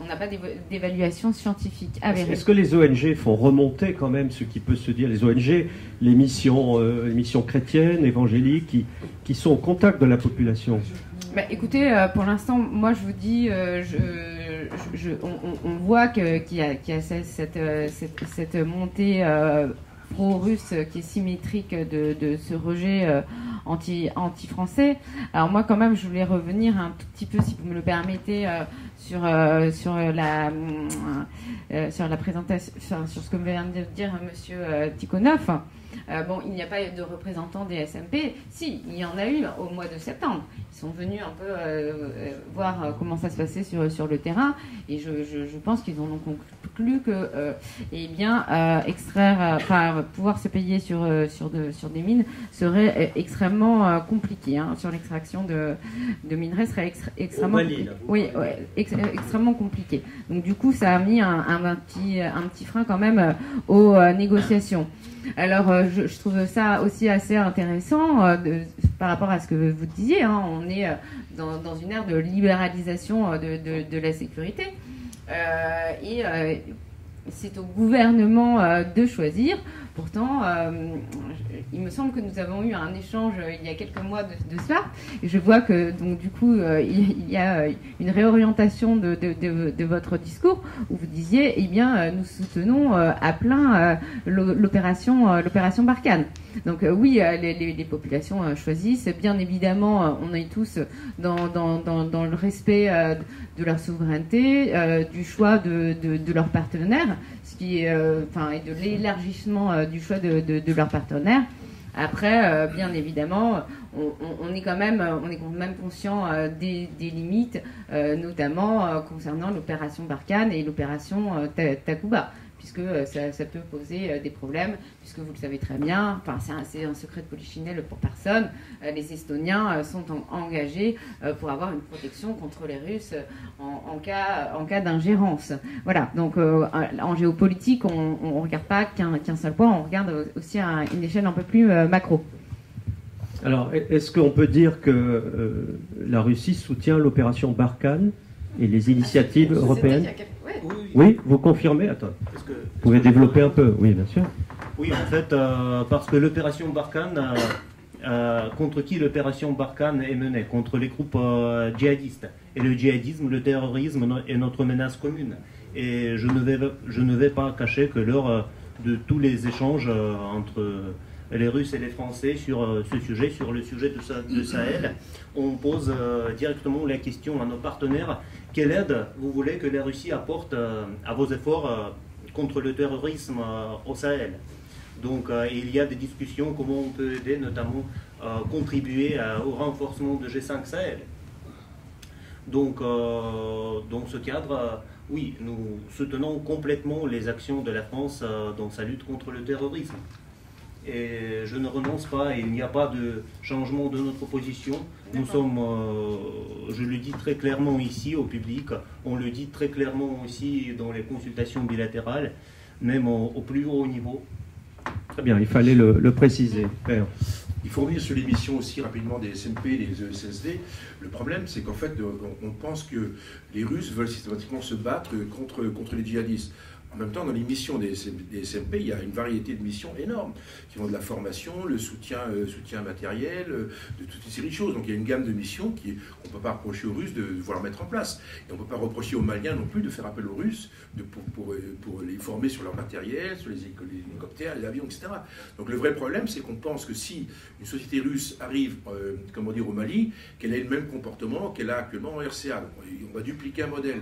on n'a pas d'évaluation scientifique Est-ce que les ONG font remonter quand même ce qui peut se dire Les ONG, les missions, les missions chrétiennes, évangéliques, qui, qui, sont au contact de la population? Bah, Écoutez, pour l'instant, moi je vous dis, je, on, voit qu'il y a, euh, cette, montée euh, pro-russe qui est symétrique de, ce rejet euh, anti, anti-français. Alors moi quand même je voulais revenir un tout petit peu si vous me le permettez sur la présentation, sur ce que vient de dire monsieur Tikhonov. Bon, il n'y a pas de représentants des SMP. Si, il y en a eu au mois de septembre. Sont venus un peu euh, euh, voir euh, comment ça se passait sur, sur le terrain. Et je, je, pense qu'ils ont conclu que eh bien extraire enfin pouvoir se payer sur sur de, sur des mines serait extrêmement compliqué hein, sur l'extraction de, de minerais serait extrêmement oui extrêmement compliqué. Donc du coup ça a mis un, un, petit un petit frein quand même aux négociations. Alors, euh, je, trouve ça aussi assez intéressant euh, par rapport à ce que vous disiez. Hein. on est euh, dans, une ère de libéralisation de, la sécurité. et c'est au gouvernement de choisir Pourtant, euh, il me semble que nous avons eu un échange euh, il y a quelques mois de, cela. Je vois que, donc, du coup, euh, il, y a une réorientation de, votre discours où vous disiez, eh bien, nous soutenons à plein l'opération, l'opération Barkhane. Donc, oui, les, populations choisissent. Bien évidemment, on est tous dans, dans le respect de leur souveraineté, du choix de, leurs partenaires qui, euh, enfin, et de l'élargissement euh, du choix de, de, leurs partenaires. Après, euh, bien évidemment, on, est quand même, on est quand même conscient des, limites, notamment concernant l'opération Barkhane et l'opération Takuba. Puisque ça, peut poser des problèmes, puisque vous le savez très bien, enfin c'est un, secret de polichinelle pour personne, les Estoniens sont engagés pour avoir une protection contre les Russes en, cas, en cas d'ingérence. Voilà, donc en géopolitique, on ne regarde pas qu'un seul point, on regarde aussi à une échelle un peu plus macro. Alors, est-ce qu'on peut dire que euh, la Russie soutient l'opération Barkhane? Et les initiatives ah, européennes oui, vous confirmez Attends. vous pouvez développer un peu Oui, bien sûr. Oui, en fait, euh, parce que l'opération Barkhane, euh, contre qui l'opération Barkhane est menée? Contre les groupes djihadistes. Et le djihadisme, le terrorisme est notre menace commune. Et je ne vais, je ne vais pas cacher que lors de tous les échanges entre les Russes et les Français sur euh, ce sujet, sur le sujet de, Sahel. On pose euh, directement la question à nos partenaires quelle aide vous voulez que la Russie apporte euh, à vos efforts contre le terrorisme au Sahel? Donc il y a des discussions comment on peut aider, notamment contribuer au renforcement de G5 Sahel. Donc dans ce cadre, oui, nous soutenons complètement les actions de la France dans sa lutte contre le terrorisme et je ne renonce pas et il n'y a pas de changement de notre position. Nous sommes, euh, je le dis très clairement ici au public, on le dit très clairement aussi dans les consultations bilatérales, même au, plus haut niveau. Très bien, il fallait le, préciser. Il faut revenir sur l'émission aussi rapidement des SMP, des ESSD. Le problème, c'est qu'en fait, on, pense que les Russes veulent systématiquement se battre contre, contre les djihadistes. En même temps, dans les missions des, SMP, il y a une variété de missions énormes qui vont de la formation, le soutien, euh, matériel, euh, de toute une série de choses. Donc il y a une gamme de missions qu'on ne peut pas reprocher aux Russes de vouloir mettre en place. Et on ne peut pas reprocher aux Maliens non plus de faire appel aux Russes euh, pour, les former sur leur matériel, sur les, hélicoptères, les avions, etc. Donc le vrai problème, c'est qu'on pense que si une société russe arrive, comment dire, au Mali, qu'elle ait le même comportement qu'elle a actuellement en RCA. on va dupliquer un modèle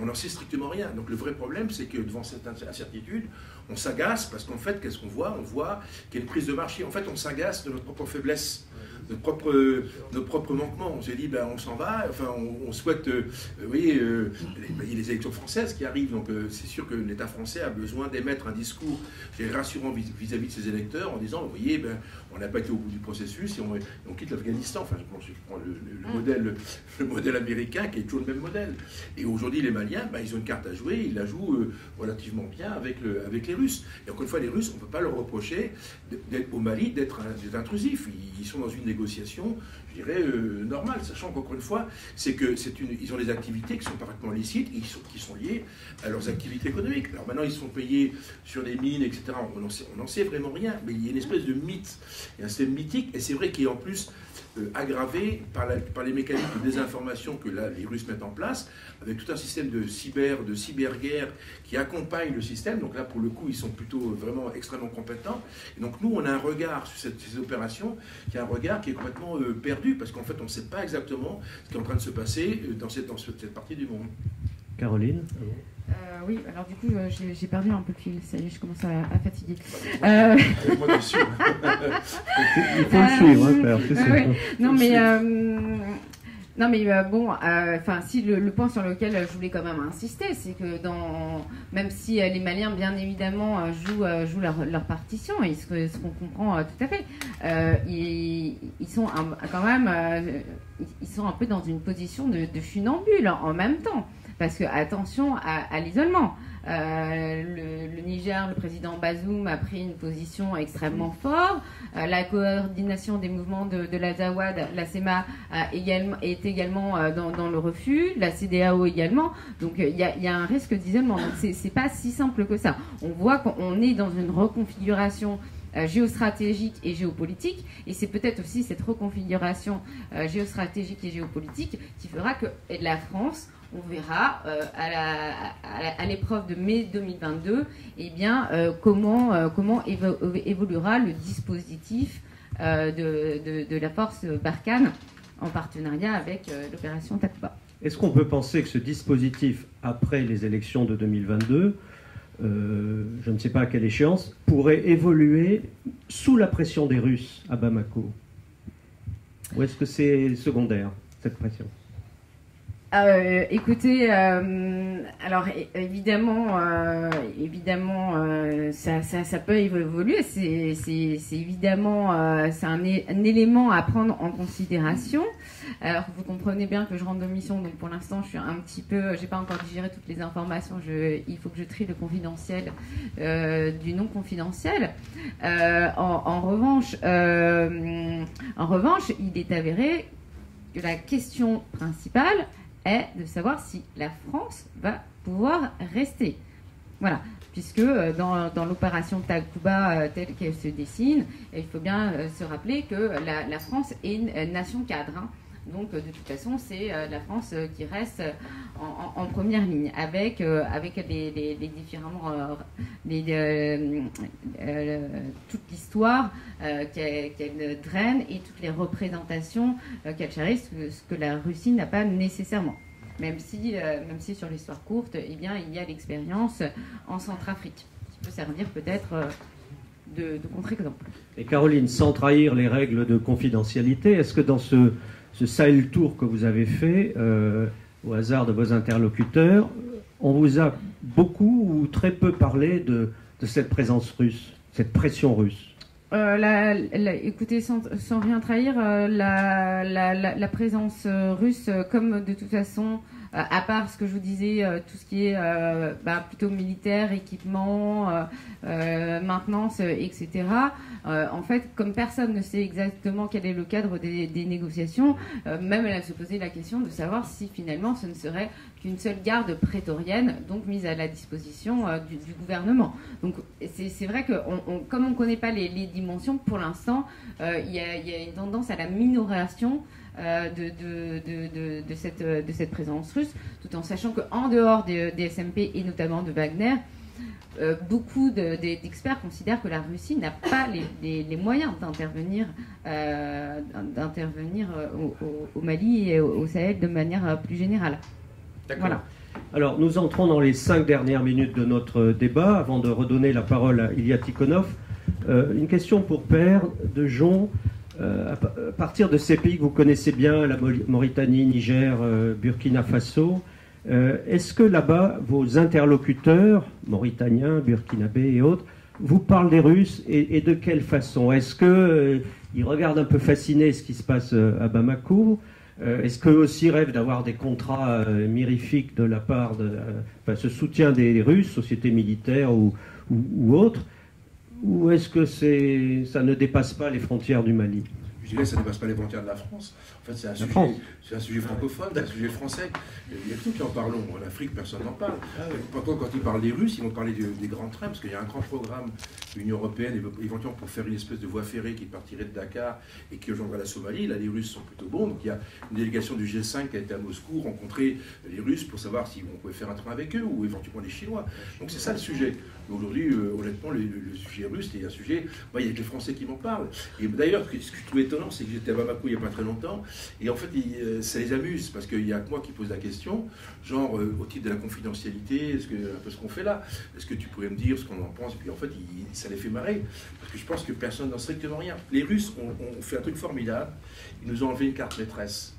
on n'en sait strictement rien. Donc le vrai problème, c'est que devant cette incertitude, on s'agace parce qu'en fait, qu'est-ce qu'on voit? On voit qu'il y a une prise de marché. En fait, on s'agace de notre propre faiblesse notre propre, notre propre manquement. On s'est dit, ben, on s'en va, enfin, on, souhaite, euh, vous voyez, euh, il y les élections françaises qui arrivent, donc euh, c'est sûr que l'État français a besoin d'émettre un discours rassurant vis-à-vis de ses électeurs en disant, vous voyez, ben, on n'a pas été au bout du processus et on, quitte l'Afghanistan. Enfin, je, prends le, mm. modèle, le modèle américain qui est toujours le même modèle. Et aujourd'hui, les Maliens, ben, ils ont une carte à jouer, ils la jouent relativement bien avec, le, avec les Russes. Et encore une fois, les Russes, on ne peut pas leur reprocher au Mali d'être intrusifs. Ils, ils sont dans une négociation, je dirais, euh, normale, sachant qu'encore une fois, c'est que c'est une, ils ont des activités qui sont parfaitement licites, qui sont, qui sont liées à leurs activités économiques. Alors maintenant, ils sont payés sur des mines, etc. On n'en sait, vraiment rien, mais il y a une espèce de mythe, il y a un système mythique, et c'est vrai qu'il en plus euh, aggravé par, par, les mécanismes de désinformation que là, les Russes mettent en place, avec tout un système de cyber, de cyberguerre qui accompagne le système. Donc là, pour le coup, ils sont plutôt vraiment extrêmement compétents. Et donc nous, on a un regard sur cette, ces opérations qui est un regard qui est complètement euh, perdu, parce qu'en fait, on ne sait pas exactement ce qui est en train de se passer euh, dans cette, dans cette partie du monde. Caroline? Euh, oui, alors du coup, euh, j'ai perdu un peu le fil, ça y est, je commence à, fatiguer. Euh... Il faut le suivre, hein, euh, Non, mais, non, mais bon, enfin, si le, point sur lequel je voulais quand même insister, c'est que dans, même si les Maliens, bien évidemment, jouent, jouent leur, leur, partition, et ce qu'on comprend tout à fait, ils, ils, sont quand même, ils sont un peu dans une position de, de funambule en même temps. Parce que attention à, l'isolement. Euh, le, Niger, le président Bazoum a pris une position extrêmement forte. Euh, la coordination des mouvements de, la Zawad, la SEMA, est également euh, dans, le refus. La CDAO également. Donc il y, a un risque d'isolement. Donc c'est pas si simple que ça. On voit qu'on est dans une reconfiguration géostratégique et géopolitique. Et c'est peut-être aussi cette reconfiguration géostratégique et géopolitique qui fera que la France on verra euh, à l'épreuve de mai 2022 eh bien, euh, comment, euh, évoluera le dispositif de, de, la force Barkhane en partenariat avec l'opération Takuba. Est-ce qu'on peut penser que ce dispositif, après les élections de 2022, je ne sais pas à quelle échéance, pourrait évoluer sous la pression des Russes à Bamako? Ou est-ce que c'est secondaire, cette pression? Euh, écoutez, euh, alors évidemment, euh, évidemment, ça, ça, ça, peut évoluer. C'est évidemment, c'est un, élément à prendre en considération. Alors vous comprenez bien que je rentre de mission, donc pour l'instant, je suis un petit peu, j'ai pas encore digéré toutes les informations. Il faut que je trie le confidentiel du non confidentiel. En, en, revanche, en revanche, il est avéré que la question principale est de savoir si la France va pouvoir rester. Voilà, puisque euh, dans, dans l'opération Takuba euh, telle qu'elle se dessine, il faut bien euh, se rappeler que la, France est une nation cadre. Hein. Donc, de toute façon, c'est la France qui reste en, première ligne, avec, avec les, différents, toute l'histoire qu'elle draine et toutes les représentations qu'elle chérit, ce, que la Russie n'a pas nécessairement même si, même si sur l'histoire courte, eh bien, il y a l'expérience en Centrafrique, qui peut servir peut-être de contre-exemple. Et Caroline, sans trahir les règles de confidentialité, est-ce que dans ce, ce Sahel Tour que vous avez fait, euh, au hasard de vos interlocuteurs, on vous a beaucoup ou très peu parlé de, cette présence russe, cette pression russe. Euh, écoutez, sans, rien trahir, euh, la, présence russe, comme de toute façon à part ce que je vous disais, euh, tout ce qui est euh, bah, plutôt militaire, équipement, maintenance, etc. en fait, comme personne ne sait exactement quel est le cadre des, négociations, même elle a se posé la question de savoir si finalement ce ne serait qu'une seule garde prétorienne, donc mise à la disposition du, gouvernement. Donc c'est vrai que comme on ne connaît pas les, dimensions, pour l'instant, il y, a une tendance à la minoration euh, de, cette, présence russe, tout en sachant qu'en dehors des, SMP et notamment de Wagner, euh, beaucoup d'experts considèrent que la Russie n'a pas les, moyens euh, d'intervenir au, Mali et au, Sahel de manière plus générale. Alors, nous entrons dans les cinq dernières minutes de notre débat. Avant de redonner la parole à Ilya Tikhonov, une question pour Père de Jean. Euh, à partir de ces pays que vous connaissez bien, la Mauritanie, Niger, euh, Burkina Faso, euh, est-ce que là-bas, vos interlocuteurs, mauritaniens, burkinabés et autres, vous parlent des Russes et, de quelle façon? Est-ce qu'ils regardent un peu fascinés ce qui se passe à Bamako? Est-ce qu'eux aussi rêvent d'avoir des contrats mirifiques de la part de ce soutien des Russes, sociétés militaires ou, autres ou est-ce que ça ne dépasse pas les frontières du Mali? Je dirais ça ne dépasse pas les frontières de la France. En fait, c'est un, sujet, c'est un sujet francophone, c'est un sujet français. Il y a tout qui en parlons. En Afrique, personne n'en parle. Ah quand ils parlent des Russes, ils vont parler des, grands trains, parce qu'il y a un grand programme de l'Union Européenne, éventuellement pour faire une espèce de voie ferrée qui partirait de Dakar et qui rejoindrait la Somalie. Là, les Russes sont plutôt bons. Donc, il y a une délégation du G5 qui a été à Moscou rencontrer les Russes pour savoir si on pouvait faire un train avec eux ou éventuellement les Chinois. Donc, c'est ça le sujet. Aujourd'hui, euh, honnêtement, le, sujet russe, c'est un sujet. il y a que les Français qui m'en parlent. Et d'ailleurs, ce que je trouve étonnant, c'est que j'étais à Bamako il n'y a pas très longtemps. Et en fait, euh, ça les amuse parce qu'il y a que moi qui pose la question, genre euh, au titre de la confidentialité, est-ce que, ce qu'on fait là, est-ce que tu pourrais me dire ce qu'on en pense Et puis en fait, ça les fait marrer parce que je pense que personne n'en strictement rien. Les Russes ont, fait un truc formidable, ils nous ont enlevé une carte maîtresse.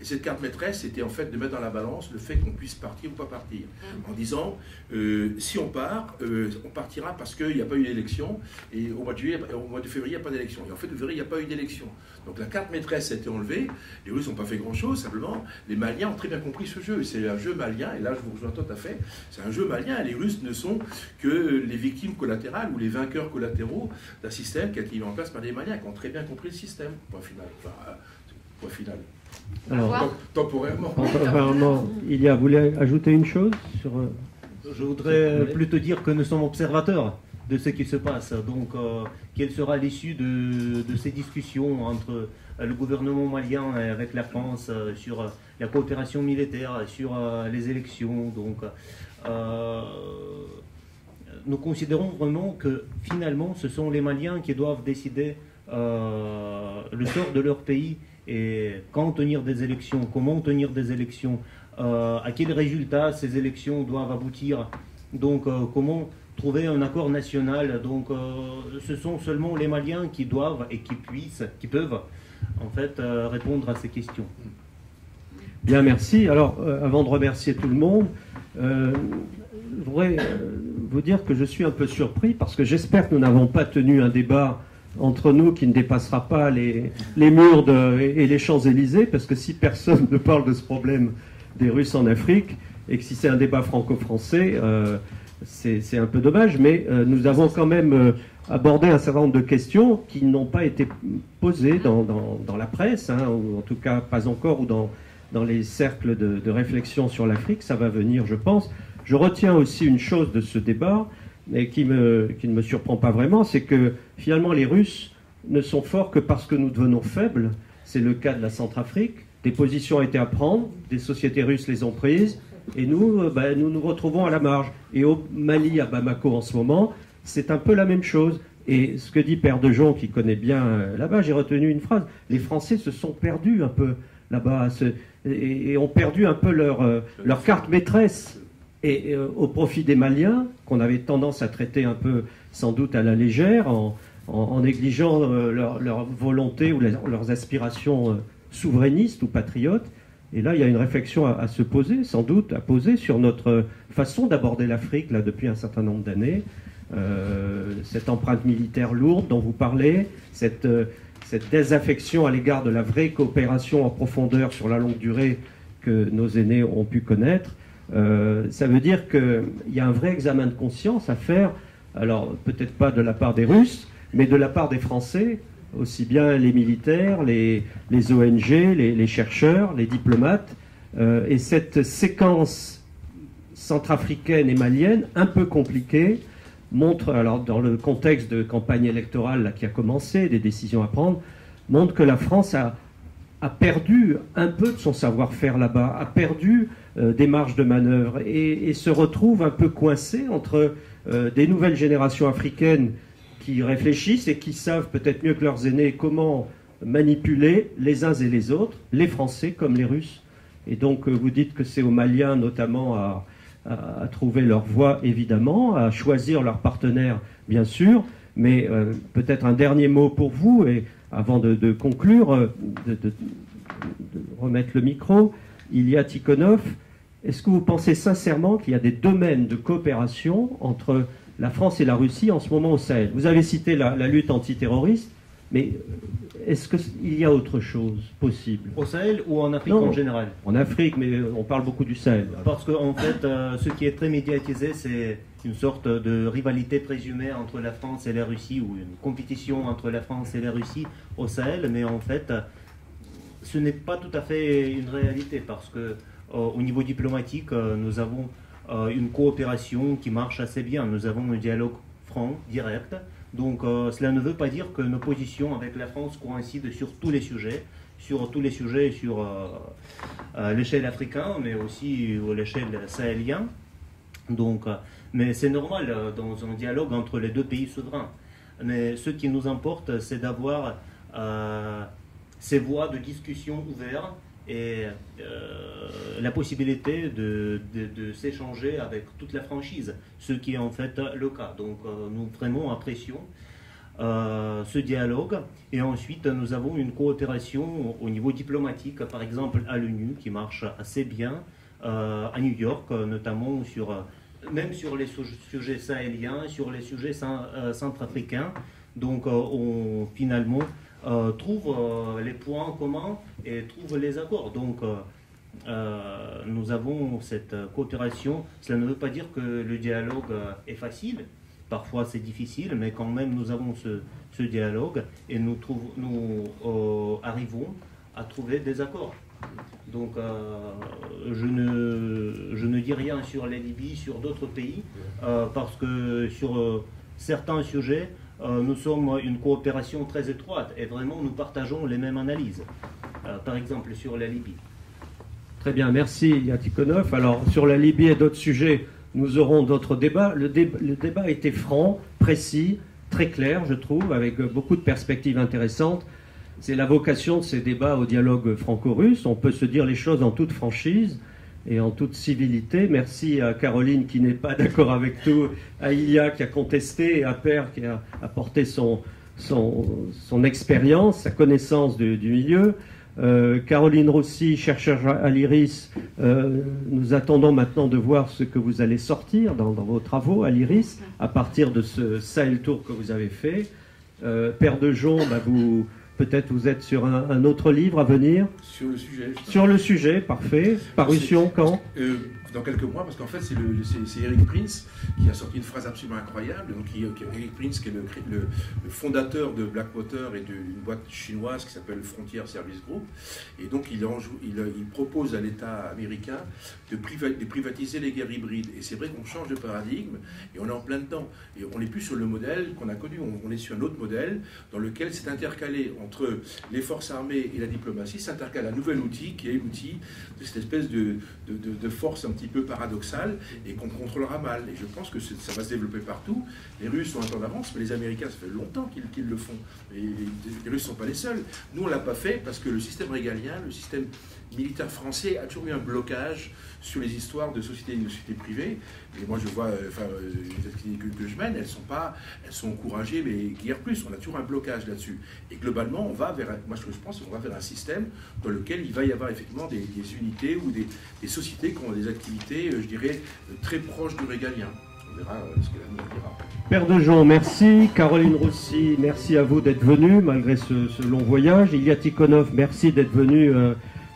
Et cette carte maîtresse, c'était en fait de mettre dans la balance le fait qu'on puisse partir ou pas partir. En disant, euh, si on part, euh, on partira parce qu'il n'y a pas eu d'élection, et au mois de, juillet, au mois de février, il n'y a pas d'élection. Et en fait, vous verrez, il n'y a pas eu d'élection. Donc la carte maîtresse a été enlevée, les Russes n'ont pas fait grand-chose, simplement, les Maliens ont très bien compris ce jeu. C'est un jeu malien, et là je vous rejoins tout à fait, c'est un jeu malien, et les Russes ne sont que les victimes collatérales ou les vainqueurs collatéraux d'un système qui a été mis en place par les Maliens, qui ont très bien compris le système, point final. Enfin, euh, point final. Alors, temporairement. Temporairement, il y a, vous voulez ajouter une chose sur. Euh, Je voudrais plutôt dire que nous sommes observateurs de ce qui se passe. Donc, euh, quelle sera l'issue de, ces discussions entre euh, le gouvernement malien et avec la France sur la coopération militaire, sur les élections? Donc, nous considérons vraiment que finalement, ce sont les Maliens qui doivent décider le sort de leur pays et quand tenir des élections, comment tenir des élections, euh, à quels résultats ces élections doivent aboutir, donc euh, comment trouver un accord national. Donc euh, ce sont seulement les Maliens qui doivent et qui puissent, qui peuvent en fait répondre à ces questions. Bien, merci. Alors, euh, avant de remercier tout le monde, euh, je voudrais vous dire que je suis un peu surpris parce que j'espère que nous n'avons pas tenu un débat entre nous qui ne dépassera pas les, murs et les Champs-Élysées, parce que si personne ne parle de ce problème des Russes en Afrique, et que si c'est un débat franco-français, c'est un peu dommage, mais nous avons quand même abordé un certain nombre de questions qui n'ont pas été posées dans, la presse, hein, ou en tout cas pas encore, ou dans, dans les cercles de, réflexion sur l'Afrique. Ça va venir, je pense. Je retiens aussi une chose de ce débat, mais qui, ne me surprend pas vraiment, c'est que finalement les Russes ne sont forts que parce que nous devenons faibles. C'est le cas de la Centrafrique. Des positions ont été à prendre, des sociétés russes les ont prises, et nous, euh, ben, nous nous retrouvons à la marge. Et au Mali, à Bamako en ce moment, c'est un peu la même chose. Et ce que dit Père de Jon, qui connaît bien euh, là-bas, j'ai retenu une phrase. Les Français se sont perdus un peu là-bas et, ont perdu un peu leur, euh, leur carte maîtresse. Et, euh, au profit des Maliens, qu'on avait tendance à traiter un peu sans doute à la légère, en, négligeant leur, volonté ou leurs aspirations souverainistes ou patriotes. Et là, il y a une réflexion à, se poser, sans doute, à poser sur notre façon d'aborder l'Afrique là depuis un certain nombre d'années. Euh, cette empreinte militaire lourde dont vous parlez, euh, cette désaffection à l'égard de la vraie coopération en profondeur sur la longue durée que nos aînés ont pu connaître, euh, ça veut dire qu'il y a un vrai examen de conscience à faire, alors peut-être pas de la part des Russes, mais de la part des Français, aussi bien les militaires, les, ONG, les, chercheurs, les diplomates, et cette séquence centrafricaine et malienne, un peu compliquée, montre, alors dans le contexte de campagne électorale qui a commencé, des décisions à prendre, montre que la France a, perdu un peu de son savoir-faire là-bas, a perdu euh, des marges de manœuvre et, se retrouve un peu coincée entre euh, des nouvelles générations africaines qui réfléchissent et qui savent peut-être mieux que leurs aînés comment manipuler les uns et les autres, les Français comme les Russes. Et donc euh, vous dites que c'est aux Maliens notamment à, trouver leur voie, évidemment, à choisir leur partenaire, bien sûr. Mais euh, peut-être un dernier mot pour vous, et avant de, conclure, euh, de, remettre le micro. Il y a Tikhonov. Est-ce que vous pensez sincèrement qu'il y a des domaines de coopération entre la France et la Russie en ce moment au Sahel? Vous avez cité la lutte antiterroriste, mais est-ce qu'il y a autre chose possible? Au Sahel ou en Afrique en général? En Afrique, mais on parle beaucoup du Sahel. Parce qu'en en fait, euh, ce qui est très médiatisé, c'est une sorte de rivalité présumée entre la France et la Russie, ou une compétition entre la France et la Russie au Sahel, mais en fait, ce n'est pas tout à fait une réalité, parce que euh, au niveau diplomatique, euh, nous avons une coopération qui marche assez bien. Nous avons un dialogue franc, direct. Donc euh, cela ne veut pas dire que nos positions avec la France coïncident sur tous les sujets, sur tous les sujets sur euh, euh, l'échelle africaine, mais aussi à l'échelle sahélienne. Donc, mais c'est normal dans un dialogue entre les deux pays souverains. Mais ce qui nous importe, c'est d'avoir ces voies de discussion ouvertes et euh, la possibilité de, s'échanger avec toute la franchise, ce qui est en fait le cas. Donc euh, nous vraiment apprécions euh, ce dialogue et ensuite nous avons une coopération au niveau diplomatique, par exemple à l'ONU qui marche assez bien à New York, notamment sur même sur les sujets sahéliens, sur les sujets centrafricains. Donc on finalement euh, trouve euh, les points communs et trouve les accords. Donc, euh, nous avons cette coopération. Cela ne veut pas dire que le dialogue est facile. Parfois, c'est difficile, mais quand même, nous avons ce, dialogue et nous, nous arrivons à trouver des accords. Donc, je, ne, je ne dis rien sur la Libye, sur d'autres pays, parce que sur certains sujets, euh, nous sommes une coopération très étroite et vraiment nous partageons les mêmes analyses. Euh, par exemple sur la Libye. Très bien, merci Yatikonov. Alors sur la Libye et d'autres sujets, nous aurons d'autres débats. Le, le, débat était franc, précis, très clair, je trouve, avec beaucoup de perspectives intéressantes. C'est la vocation de ces débats au dialogue franco-russe. On peut se dire les choses en toute franchise et en toute civilité. Merci à Caroline qui n'est pas d'accord avec tout, à Ilia qui a contesté, et à Père qui a apporté son, son, expérience, sa connaissance du, milieu. Euh, Caroline Rossi, chercheur à l'IRIS, euh, nous attendons maintenant de voir ce que vous allez sortir dans, vos travaux à l'IRIS à partir de ce Sahel Tour que vous avez fait. Euh, Père de Jon, bah, vous peut-être vous êtes sur un, autre livre à venir. Sur le sujet. Sur le sujet, parfait. Parution quand? Dans quelques mois, parce qu'en fait, c'est Eric Prince qui a sorti une phrase absolument incroyable. Donc, Eric Prince, qui est le, fondateur de Blackwater et d'une boîte chinoise qui s'appelle Frontier Service Group. Et donc, il, propose à l'État américain de, privatiser les guerres hybrides. Et c'est vrai qu'on change de paradigme et on est en plein dedans. Et on n'est plus sur le modèle qu'on a connu, on, est sur un autre modèle dans lequel c'est intercalé entre les forces armées et la diplomatie, s'intercale un nouvel outil qui est l'outil de cette espèce de, de, de force un petit peu paradoxal et qu'on contrôlera mal. Et je pense que ça va se développer partout. Les Russes sont un temps d'avance, mais les Américains, ça fait longtemps qu'ils le font. Et les Russes ne sont pas les seuls. Nous, on ne l'a pas fait parce que le système régalien, le système militaire français a toujours eu un blocage sur les histoires de sociétés et de sociétés privées. Et moi, je vois, euh, enfin, euh, les activités que, je mène, elles sont pas, elles sont encouragées, mais guère plus. On a toujours un blocage là-dessus. Et globalement, on va vers, moi, je pense, qu'on va vers un système dans lequel il va y avoir effectivement des, unités ou des, sociétés qui ont des activités, euh, je dirais, très proches du régalien. On verra ce que l'avenir dira. Père de Jean, merci. Caroline Rossi, merci à vous d'être venu malgré ce, long voyage. Ilia Tikhonov, merci d'être venu.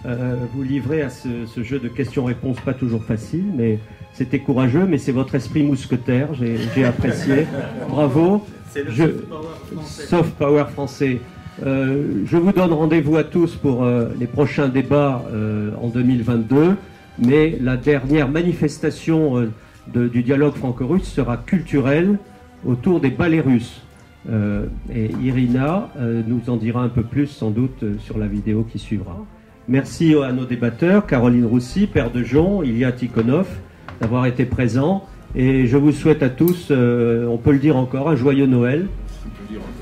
Vous livrer à ce, jeu de questions-réponses pas toujours facile, mais c'était courageux, mais c'est votre esprit mousquetaire, j'ai apprécié. Bravo. C'est le soft power français. Soft power français. Euh, je vous donne rendez-vous à tous pour euh, les prochains débats en 2022, mais la dernière manifestation du dialogue franco-russe sera culturelle autour des ballets russes. et Irina nous en dira un peu plus sans doute sur la vidéo qui suivra. Merci à nos débatteurs, Caroline Roussy, Père de Jean, Ilya Tikhonov, d'avoir été présents. Et je vous souhaite à tous, euh, on peut le dire encore, un joyeux Noël.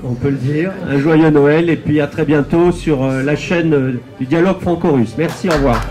On peut le dire, un joyeux Noël. Et puis à très bientôt sur euh, la chaîne euh, du dialogue franco-russe. Merci, au revoir.